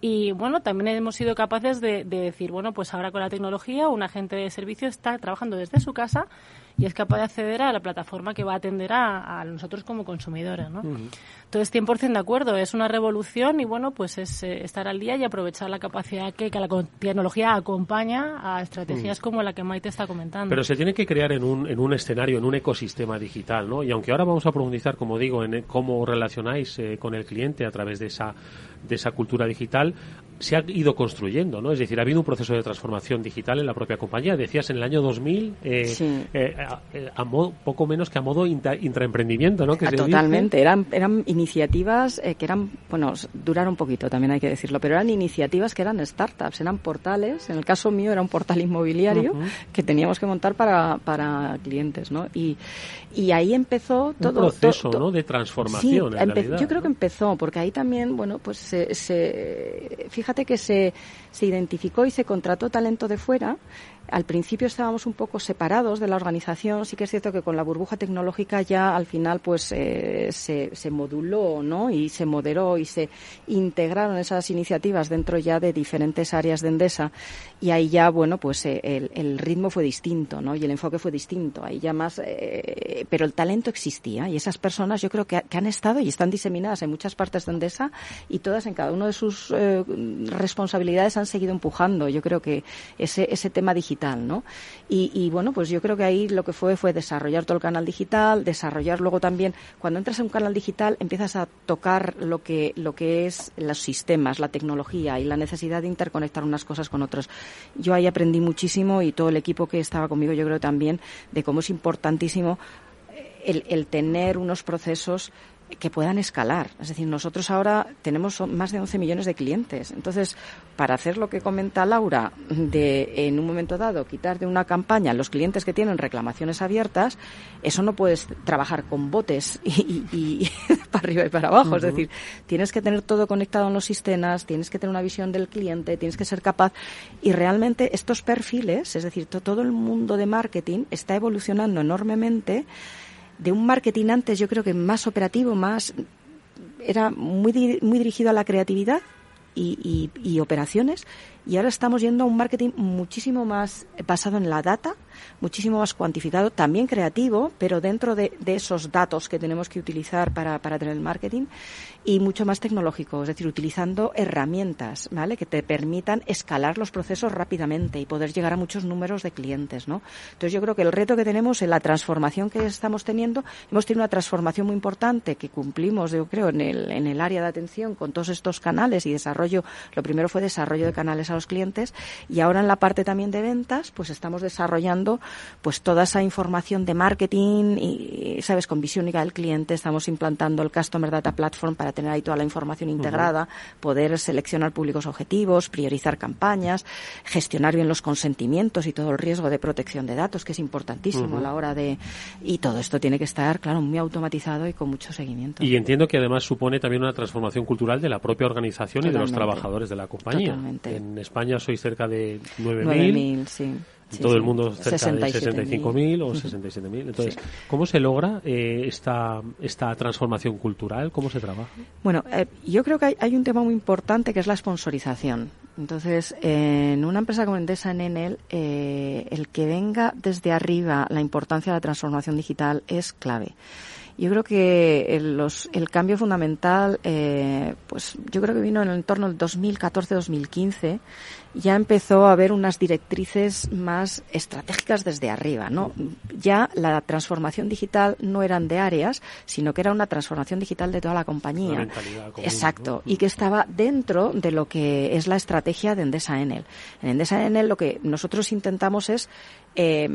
Y bueno, también hemos sido capaces de, de, decir, bueno, pues ahora con la tecnología un agente de servicio está trabajando desde su casa y es capaz de acceder a la plataforma que va a atender a, a nosotros como consumidores, ¿no? Uh -huh. Entonces, 100% de acuerdo, es una revolución y bueno, pues es eh, estar al día y aprovechar la capacidad que, que la tecnología acompaña a estrategias uh -huh. como la que Maite está comentando. Pero se tiene que crear en un, en un escenario, en un ecosistema digital, ¿no? Y aunque ahora vamos a profundizar, como digo, en cómo relacionáis eh, con el cliente a través de esa, de esa cultura digital, se ha ido construyendo, ¿no? Es decir, ha habido un proceso de transformación digital en la propia compañía. Decías en el año 2000, eh, sí. eh, a, a modo, poco menos que a modo intra, intraemprendimiento, ¿no? Que se Totalmente. Eran, eran iniciativas eh, que eran, bueno, duraron un poquito, también hay que decirlo, pero eran iniciativas que eran startups, eran portales. En el caso mío era un portal inmobiliario uh -huh. que teníamos que montar para, para clientes, ¿no? Y, y ahí empezó todo. Un proceso, ¿no? De transformación. Sí, en realidad, yo creo ¿no? que empezó, porque ahí también, bueno, pues se, se fíjate que se, se identificó y se contrató talento de fuera al principio estábamos un poco separados de la organización. Sí que es cierto que con la burbuja tecnológica ya al final pues eh, se, moduló, ¿no? Y se moderó y se integraron esas iniciativas dentro ya de diferentes áreas de Endesa. Y ahí ya, bueno, pues eh, el, ritmo fue distinto, ¿no? Y el enfoque fue distinto. Ahí ya más, eh, pero el talento existía y esas personas yo creo que, han estado y están diseminadas en muchas partes de Endesa y todas en cada una de sus responsabilidades han seguido empujando. Yo creo que ese, ese tema digital, ¿no? Y, bueno, pues yo creo que ahí lo que fue fue desarrollar todo el canal digital, desarrollar luego también, cuando entras en un canal digital empiezas a tocar lo que, lo que es los sistemas, la tecnología y la necesidad de interconectar unas cosas con otras. Yo ahí aprendí muchísimo y todo el equipo que estaba conmigo yo creo también de cómo es importantísimo el tener unos procesos que puedan escalar. Es decir, nosotros ahora tenemos más de 11 millones de clientes. Entonces, para hacer lo que comenta Laura, de en un momento dado quitar de una campaña los clientes que tienen reclamaciones abiertas, eso no puedes trabajar con botes y, y, y para arriba y para abajo. Uh -huh. Es decir, tienes que tener todo conectado en los sistemas, tienes que tener una visión del cliente, tienes que ser capaz. Y realmente estos perfiles, es decir, todo el mundo de marketing está evolucionando enormemente de un marketing antes yo creo que más operativo, más era muy, muy dirigido a la creatividad y, y, y, operaciones y ahora estamos yendo a un marketing muchísimo más basado en la data, muchísimo más cuantificado, también creativo, pero dentro de, de esos datos que tenemos que utilizar para, para tener el marketing y mucho más tecnológico, es decir, utilizando herramientas, ¿vale? Que te permitan escalar los procesos rápidamente y poder llegar a muchos números de clientes, ¿no? Entonces yo creo que el reto que tenemos en la transformación que estamos teniendo, hemos tenido una transformación muy importante que cumplimos, yo creo, en el, en el área de atención con todos estos canales y desarrollo, lo primero fue desarrollo de canales a los clientes y ahora en la parte también de ventas, pues estamos desarrollando pues toda esa información de marketing y, sabes, con visión única del cliente, estamos implantando el Customer Data Platform para tener ahí toda la información integrada, uh -huh. poder seleccionar públicos objetivos, priorizar campañas, gestionar bien los consentimientos y todo el riesgo de protección de datos, que es importantísimo uh -huh. a la hora de... Y todo esto tiene que estar, claro, muy automatizado y con mucho seguimiento. Y entiendo que además supone también una transformación cultural de la propia organización Totalmente. y de los trabajadores de la compañía. Totalmente. En España sois cerca de 9.000. sí. Sí, todo sí. el mundo cerca 67 de 65.000 o 67.000. Entonces, sí. ¿cómo se logra eh, esta, esta transformación cultural? ¿Cómo se trabaja? Bueno, eh, yo creo que hay, hay, un tema muy importante que es la sponsorización. Entonces, eh, en una empresa como Endesa, en Enel, el que venga desde arriba la importancia de la transformación digital es clave. Yo creo que el, los, el cambio fundamental, eh, pues yo creo que vino en el entorno del 2014-2015 ya empezó a haber unas directrices más estratégicas desde arriba, ¿no? Ya la transformación digital no eran de áreas, sino que era una transformación digital de toda la compañía. Exacto, y que estaba dentro de lo que es la estrategia de Endesa Enel. En Endesa Enel lo que nosotros intentamos es, eh,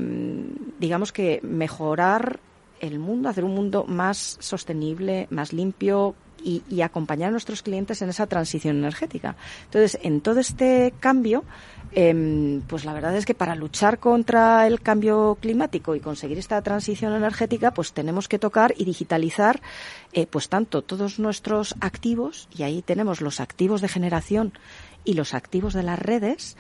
digamos que mejorar el mundo, hacer un mundo más sostenible, más limpio, y, acompañar a nuestros clientes en esa transición energética. Entonces, en todo este cambio, em, pues la verdad es que para luchar contra el cambio climático y conseguir esta transición energética, pues tenemos que tocar y digitalizar, eh, pues tanto todos nuestros activos, y ahí tenemos los activos de generación y los activos de las redes,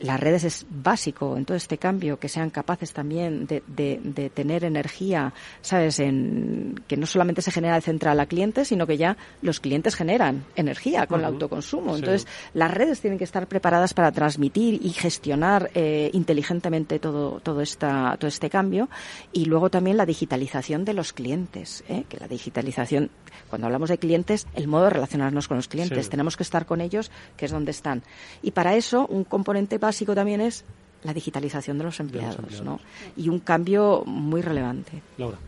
las redes es básico en todo este cambio, que sean capaces también de, de, tener energía, ¿sabes? En, que no solamente se genera de central a clientes, sino que ya los clientes generan energía con el autoconsumo. Entonces, las redes tienen que estar preparadas para transmitir y gestionar eh, inteligentemente todo, todo, esta, todo este cambio. Y luego también la digitalización de los clientes, ¿eh? que la digitalización, cuando hablamos de clientes, el modo de relacionarnos con los clientes. Tenemos que estar con ellos, que es donde están. Y para eso, un componente básico también es la digitalización de los empleados, ¿no? Y un cambio muy relevante. Laura.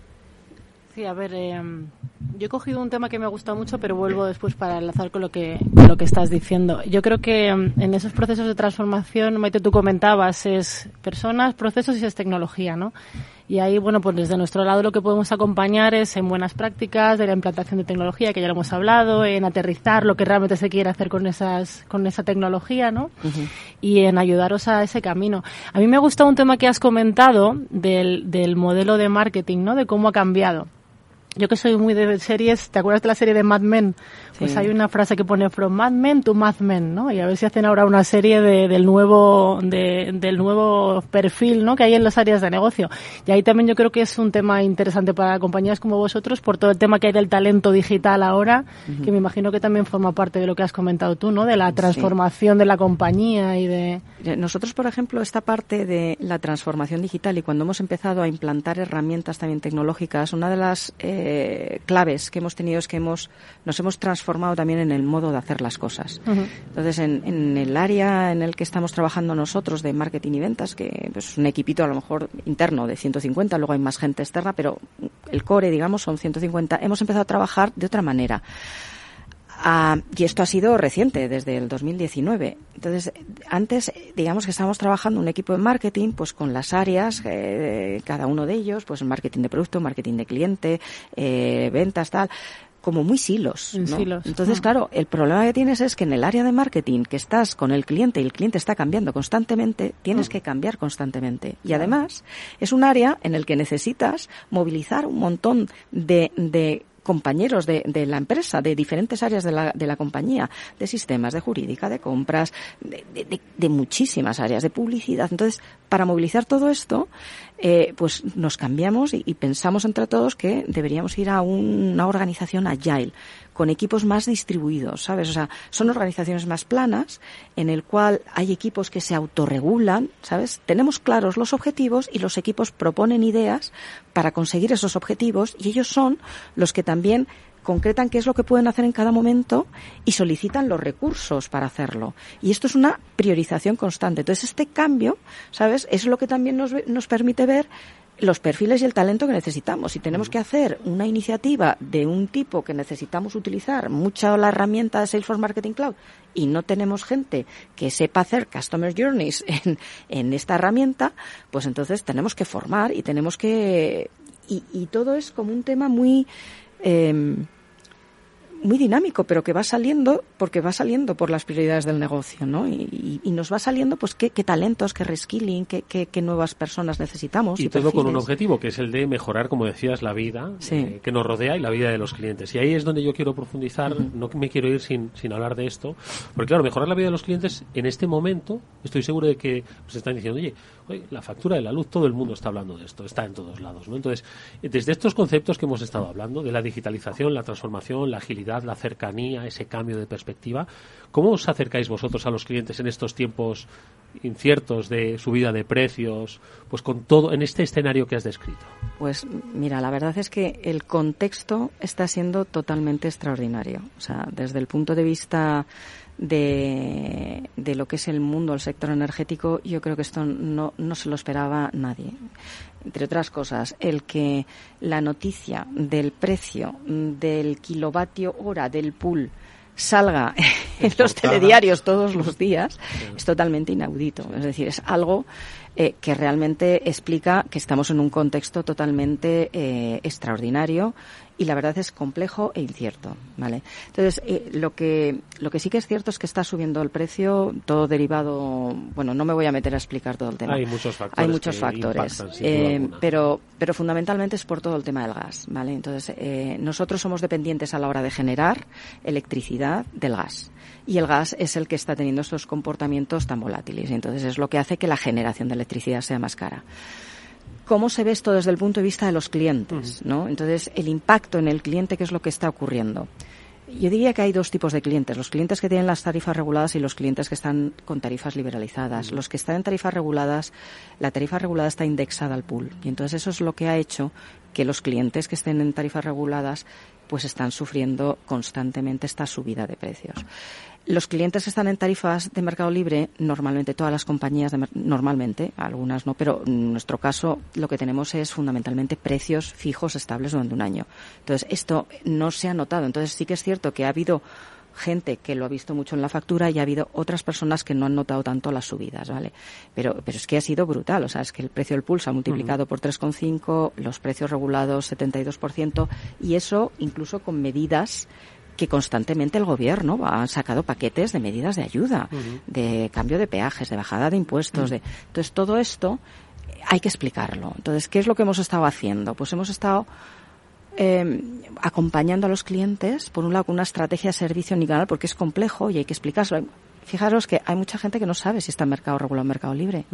Sí, a ver, eh, yo he cogido un tema que me ha gustado mucho, pero vuelvo después para enlazar con lo que, con lo que estás diciendo. Yo creo que em, en esos procesos de transformación, Maite, tú comentabas, es personas, procesos y es tecnología, ¿no? Y ahí, bueno, pues desde nuestro lado lo que podemos acompañar es en buenas prácticas de la implantación de tecnología, que ya lo hemos hablado, en aterrizar lo que realmente se quiere hacer con esas, con esa tecnología, ¿no? Y en ayudaros a ese camino. A mí me ha gustado un tema que has comentado del, del modelo de marketing, ¿no? De cómo ha cambiado. Yo que soy muy de series, ¿te acuerdas de la serie de Mad Men? Pues hay una frase que pone From Mad Men to Mad Men, ¿no? Y a ver si hacen ahora una serie de, del nuevo de, del nuevo perfil, ¿no? Que hay en las áreas de negocio. Y ahí también yo creo que es un tema interesante para compañías como vosotros por todo el tema que hay del talento digital ahora, que me imagino que también forma parte de lo que has comentado tú, ¿no? De la transformación de la compañía y de... Nosotros, por ejemplo, esta parte de la transformación digital y cuando hemos empezado a implantar herramientas también tecnológicas, una de las eh, claves que hemos tenido es que hemos nos hemos transformado formado también en el modo de hacer las cosas. Entonces, en, el área en el que estamos trabajando nosotros de marketing y ventas, que pues, es un equipito a lo mejor interno de 150, luego hay más gente externa, pero el core, digamos, son 150, hemos empezado a trabajar de otra manera. Ah, y esto ha sido reciente, desde el 2019. Entonces, antes, digamos que estábamos trabajando un equipo de marketing, pues con las áreas, eh, cada uno de ellos, pues marketing de producto, marketing de cliente, eh, ventas, tal como muy silos. Entonces, mm. claro, el problema que tienes es que en el área de marketing que estás con el cliente y el cliente está cambiando constantemente, tienes mm. que cambiar constantemente. Y además, es un área en el que necesitas movilizar un montón de, de compañeros de, de, la empresa, de diferentes áreas de la, de la compañía, de sistemas, de jurídica, de compras, de, de, de, muchísimas áreas, de publicidad. Entonces, para movilizar todo esto, eh, pues nos cambiamos y, pensamos entre todos que deberíamos ir a una organización agile, con equipos más distribuidos, ¿sabes? O sea, son organizaciones más planas, en el cual hay equipos que se autorregulan, ¿sabes? Tenemos claros los objetivos y los equipos proponen ideas para conseguir esos objetivos y ellos son los que también concretan qué es lo que pueden hacer en cada momento y solicitan los recursos para hacerlo. Y esto es una priorización constante. Entonces, este cambio, ¿sabes? Es lo que también nos, nos permite ver los perfiles y el talento que necesitamos. Si tenemos que hacer una iniciativa de un tipo que necesitamos utilizar mucha la herramienta de Salesforce Marketing Cloud y no tenemos gente que sepa hacer Customer Journeys en, en esta herramienta, pues entonces tenemos que formar y tenemos que... Y, todo es como un tema muy... Eh, muy dinámico, pero que va saliendo porque va saliendo por las prioridades del negocio, ¿no? Y, nos va saliendo, pues, qué, talentos, qué reskilling, qué, qué, nuevas personas necesitamos. Y, todo con un objetivo, que es el de mejorar, como decías, la vida eh, que nos rodea y la vida de los clientes. Y ahí es donde yo quiero profundizar, no me quiero ir sin, sin hablar de esto, porque claro, mejorar la vida de los clientes en este momento, estoy seguro de que se están diciendo, oye, oye, la factura de la luz, todo el mundo está hablando de esto, está en todos lados, ¿no? Entonces, desde estos conceptos que hemos estado hablando, de la digitalización, la transformación, la agilidad, la cercanía, ese cambio de perspectiva. ¿Cómo os acercáis vosotros a los clientes en estos tiempos inciertos de subida de precios, pues con todo en este escenario que has descrito? Pues mira, la verdad es que el contexto está siendo totalmente extraordinario. O sea, desde el punto de vista de, de, lo que es el mundo, el sector energético, yo creo que esto no, no se lo esperaba nadie. Entre otras cosas, el que la noticia del precio del kilovatio hora del pool salga en los telediarios todos los días es totalmente inaudito. Es decir, es algo eh, que realmente explica que estamos en un contexto totalmente eh, extraordinario y la verdad es complejo e incierto, ¿vale? Entonces, eh, lo que lo que sí que es cierto es que está subiendo el precio, todo derivado, bueno, no me voy a meter a explicar todo el tema. Hay muchos factores. Hay muchos factores, eh, pero pero fundamentalmente es por todo el tema del gas, ¿vale? Entonces, eh, nosotros somos dependientes a la hora de generar electricidad del gas y el gas es el que está teniendo estos comportamientos tan volátiles, y entonces es lo que hace que la generación de electricidad sea más cara cómo se ve esto desde el punto de vista de los clientes, ¿no? Entonces, el impacto en el cliente, ¿qué es lo que está ocurriendo? Yo diría que hay dos tipos de clientes, los clientes que tienen las tarifas reguladas y los clientes que están con tarifas liberalizadas. Los que están en tarifas reguladas, la tarifa regulada está indexada al pool y entonces eso es lo que ha hecho que los clientes que estén en tarifas reguladas pues están sufriendo constantemente esta subida de precios. Los clientes que están en tarifas de mercado libre, normalmente todas las compañías, normalmente, algunas no, pero en nuestro caso lo que tenemos es fundamentalmente precios fijos estables durante un año. Entonces, esto no se ha notado. Entonces, sí que es cierto que ha habido gente que lo ha visto mucho en la factura y ha habido otras personas que no han notado tanto las subidas, ¿vale? Pero, pero es que ha sido brutal, o sea, es que el precio del pulso ha multiplicado por 3,5, los precios regulados 72% y eso incluso con medidas que constantemente el gobierno ha sacado paquetes de medidas de ayuda, de cambio de peajes, de bajada de impuestos, de entonces todo esto hay que explicarlo. Entonces, ¿qué es lo que hemos estado haciendo? Pues hemos estado eh, acompañando a los clientes, por un lado, con una estrategia de servicio canal, porque es complejo y hay que explicárselo fijaros que hay mucha gente que no sabe si está en mercado regulado o mercado libre.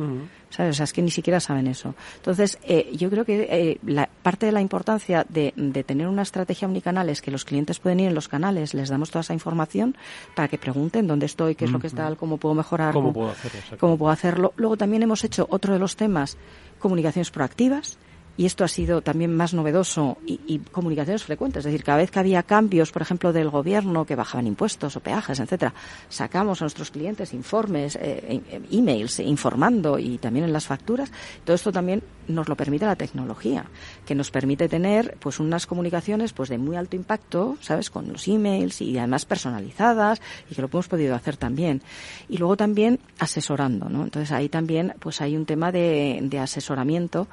¿Sabes? O sea, es que ni siquiera saben eso. Entonces, eh, yo creo que eh, la parte de la importancia de, de, tener una estrategia omnicanal es que los clientes pueden ir en los canales, les damos toda esa información para que pregunten dónde estoy, qué es lo que está, cómo puedo mejorar, cómo, puedo hacerlo. Cómo puedo hacerlo. Luego también hemos hecho otro de los temas, comunicaciones proactivas y esto ha sido también más novedoso y, comunicaciones frecuentes. Es decir, cada vez que había cambios, por ejemplo, del gobierno que bajaban impuestos o peajes, etcétera, sacamos a nuestros clientes informes, eh, eh, emails informando y también en las facturas. Todo esto también nos lo permite la tecnología, que nos permite tener pues unas comunicaciones pues de muy alto impacto, ¿sabes? Con los emails y además personalizadas y que lo hemos podido hacer también. Y luego también asesorando, ¿no? Entonces ahí también pues hay un tema de, de asesoramiento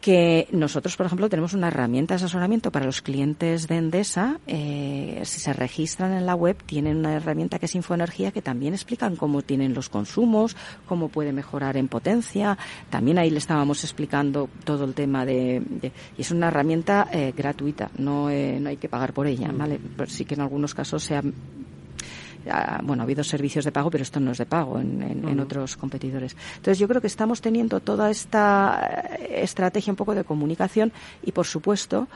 que nosotros, por ejemplo, tenemos una herramienta de asesoramiento para los clientes de Endesa. Eh, si se registran en la web, tienen una herramienta que es Infoenergía que también explican cómo tienen los consumos, cómo puede mejorar en potencia. También ahí le estábamos explicando todo el tema de. y es una herramienta eh, gratuita, no, eh, no hay que pagar por ella, ¿vale? Pero sí que en algunos casos se ha bueno, ha habido servicios de pago, pero esto no es de pago en, otros competidores. Entonces, yo creo que estamos teniendo toda esta eh, estrategia un poco de comunicación y, por supuesto,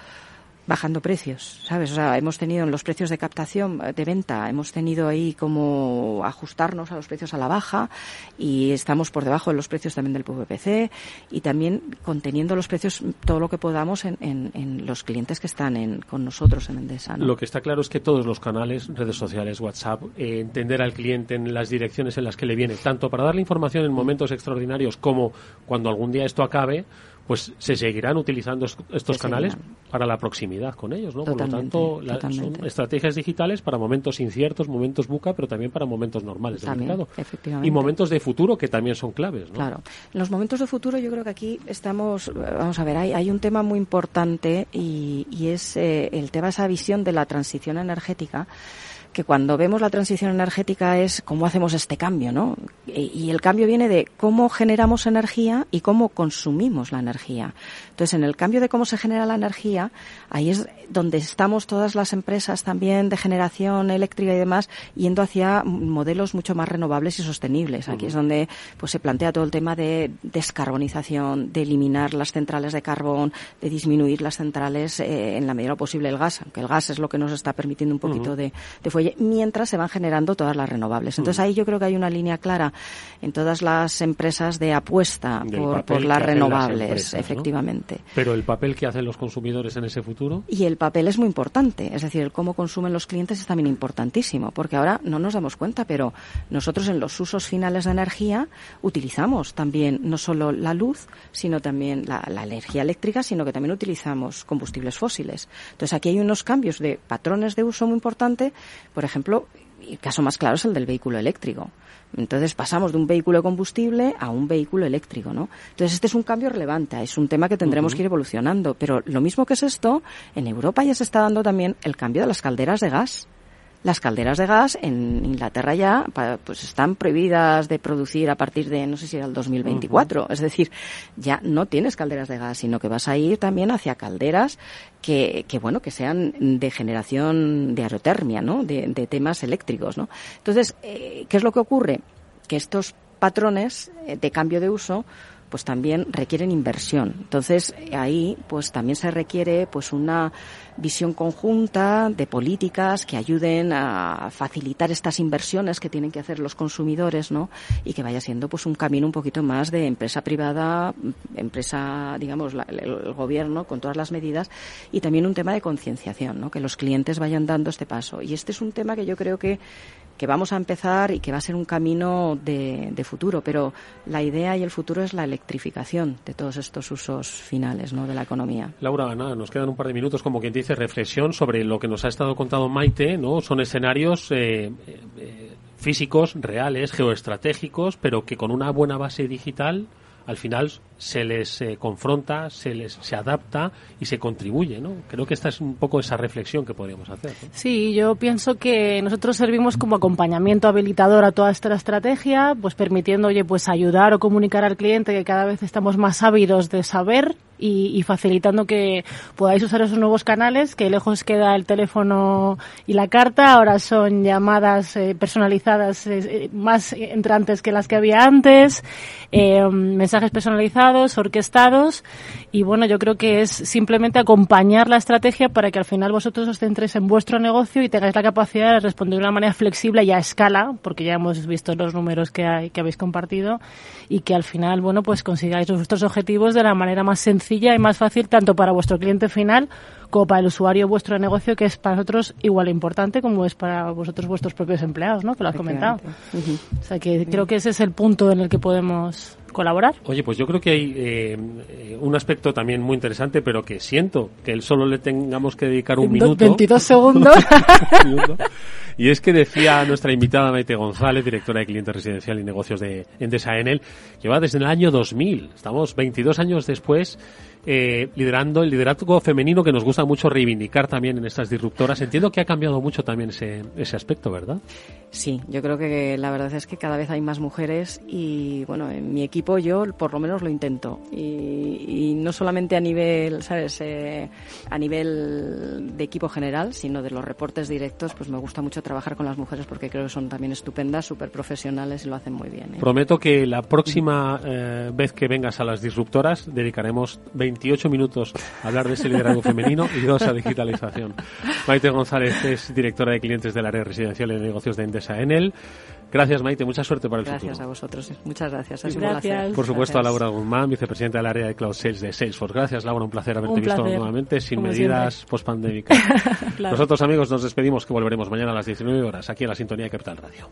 bajando precios, ¿sabes? O sea, hemos tenido en los precios de captación, de venta, hemos tenido ahí como ajustarnos a los precios a la baja y estamos por debajo de los precios también del PVPC y también conteniendo los precios todo lo que podamos en, en, los clientes que están en, con nosotros en Endesa. Lo que está claro es que todos los canales, redes sociales, WhatsApp, eh, entender al cliente en las direcciones en las que le viene, tanto para darle información en momentos extraordinarios como cuando algún día esto acabe, pues se seguirán utilizando estos canales para la proximidad con ellos, ¿no? Por lo tanto, son estrategias digitales para momentos inciertos, momentos buca, pero también para momentos normales del mercado. Y momentos de futuro que también son claves, ¿no? Claro. En los momentos de futuro yo creo que aquí estamos, vamos a ver, hay, hay un tema muy importante y, y es eh, el tema de esa visión de la transición energética que cuando vemos la transición energética es cómo hacemos este cambio, ¿no? Y el cambio viene de cómo generamos energía y cómo consumimos la energía. Entonces, en el cambio de cómo se genera la energía, ahí es donde estamos todas las empresas también de generación eléctrica y demás yendo hacia modelos mucho más renovables y sostenibles. Aquí es donde pues se plantea todo el tema de descarbonización, de eliminar las centrales de carbón, de disminuir las centrales eh, en la medida posible el gas, aunque el gas es lo que nos está permitiendo un poquito de, fuelle, mientras se van generando todas las renovables. Entonces ahí yo creo que hay una línea clara en todas las empresas de apuesta por, las renovables, efectivamente. Pero el papel que hacen los consumidores en ese futuro. Y el papel es muy importante, es decir, el cómo consumen los clientes es también importantísimo, porque ahora no nos damos cuenta, pero nosotros en los usos finales de energía utilizamos también no solo la luz, sino también la, la energía eléctrica, sino que también utilizamos combustibles fósiles. Entonces aquí hay unos cambios de patrones de uso muy importante, por ejemplo, el caso más claro es el del vehículo eléctrico. Entonces pasamos de un vehículo de combustible a un vehículo eléctrico, ¿no? Entonces este es un cambio relevante, es un tema que tendremos que ir evolucionando. Pero lo mismo que es esto, en Europa ya se está dando también el cambio de las calderas de gas. Las calderas de gas en Inglaterra ya pues están prohibidas de producir a partir de no sé si era el 2024, es decir, ya no tienes calderas de gas, sino que vas a ir también hacia calderas que, que bueno, que sean de generación de aerotermia, ¿no? De, de temas eléctricos, ¿no? Entonces, eh, ¿qué es lo que ocurre? Que estos patrones eh, de cambio de uso pues también requieren inversión. Entonces, ahí pues también se requiere pues una visión conjunta de políticas que ayuden a facilitar estas inversiones que tienen que hacer los consumidores, ¿no? Y que vaya siendo pues un camino un poquito más de empresa privada, empresa, digamos, el, gobierno con todas las medidas y también un tema de concienciación, ¿no? Que los clientes vayan dando este paso. Y este es un tema que yo creo que que vamos a empezar y que va a ser un camino de, futuro, pero la idea y el futuro es la electrificación de todos estos usos finales ¿no? de la economía. Laura, nada, nos quedan un par de minutos, como quien dice, reflexión sobre lo que nos ha estado contando Maite, ¿no? Son escenarios eh, eh, físicos, reales, geoestratégicos, pero que con una buena base digital al final se les eh, confronta, se les se adapta y se contribuye, ¿no? Creo que esta es un poco esa reflexión que podríamos hacer. Sí, yo pienso que nosotros servimos como acompañamiento habilitador a toda esta estrategia, pues permitiendo, oye, pues ayudar o comunicar al cliente que cada vez estamos más ávidos de saber y, facilitando que podáis usar esos nuevos canales, que lejos queda el teléfono y la carta, ahora son llamadas eh, personalizadas eh, más entrantes que las que había antes, mensajes personalizados orquestados y bueno, yo creo que es simplemente acompañar la estrategia para que al final vosotros os centréis en vuestro negocio y tengáis la capacidad de responder de una manera flexible y a escala, porque ya hemos visto los números que, hay, que habéis compartido y que al final, bueno, pues consigáis vuestros objetivos de la manera más sencilla y más fácil tanto para vuestro cliente final como para el usuario vuestro negocio, que es para nosotros igual importante como es para vosotros vuestros propios empleados, ¿no? Que lo has comentado. O sea que creo que ese es el punto en el que podemos colaborar. Oye, pues yo creo que hay eh, un aspecto también muy interesante, pero que siento que él solo le tengamos que dedicar un minuto. 22 segundos. y es que decía nuestra invitada Maite González, directora de cliente residencial y negocios de Endesa Enel, que va desde el año 2000. Estamos 22 años después eh, liderando el liderazgo femenino que nos gusta mucho reivindicar también en estas disruptoras. Entiendo que ha cambiado mucho también ese, ese aspecto, ¿verdad? Sí, yo creo que la verdad es que cada vez hay más mujeres y, bueno, en mi equipo yo por lo menos lo intento. Y, no solamente a nivel, ¿sabes?, eh, a nivel de equipo general, sino de los reportes directos, pues me gusta mucho trabajar con las mujeres porque creo que son también estupendas, súper profesionales y lo hacen muy bien. ¿eh? Prometo que la próxima vez que vengas a las disruptoras dedicaremos 20 28 minutos a hablar de ese liderazgo femenino y dos a digitalización. Maite González es directora de clientes del área residencial y de negocios de Endesa Enel. Gracias, Maite. Mucha suerte para el futuro. Gracias a vosotros. Muchas gracias. Por supuesto, a Laura Guzmán, vicepresidenta del área de Cloud Sales de Salesforce. Gracias, Laura. Un placer haberte visto nuevamente sin medidas post-pandémicas. Nosotros, amigos, nos despedimos que volveremos mañana a las 19 horas aquí en la sintonía de Capital Radio.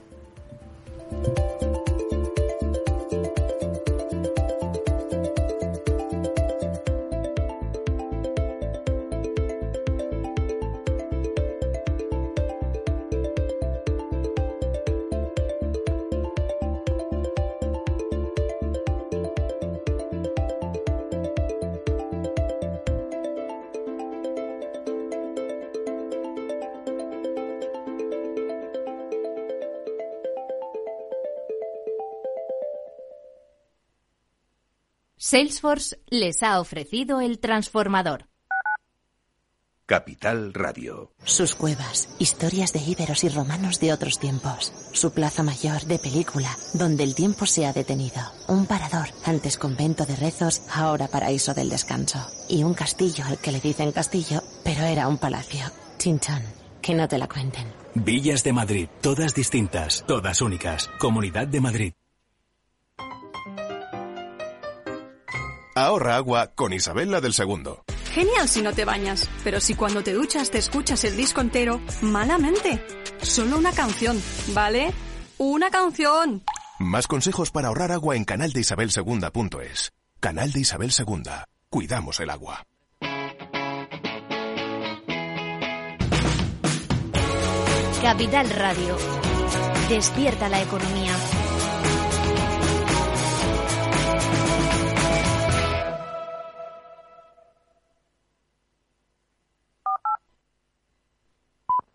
Salesforce les ha ofrecido el transformador. Capital Radio. Sus cuevas, historias de íberos y romanos de otros tiempos. Su plaza mayor de película, donde el tiempo se ha detenido. Un parador, antes convento de rezos, ahora paraíso del descanso. Y un castillo al que le dicen castillo, pero era un palacio. Chinchón, que no te la cuenten. Villas de Madrid, todas distintas, todas únicas. Comunidad de Madrid. Ahorra agua con Isabel del Segundo. Genial si no te bañas, pero si cuando te duchas te escuchas el disco entero, malamente. Solo una canción, ¿vale? Una canción. Más consejos para ahorrar agua en canaldeisabelsegunda.es. Canal de Isabel Segunda. Cuidamos el agua. Capital Radio. Despierta la economía.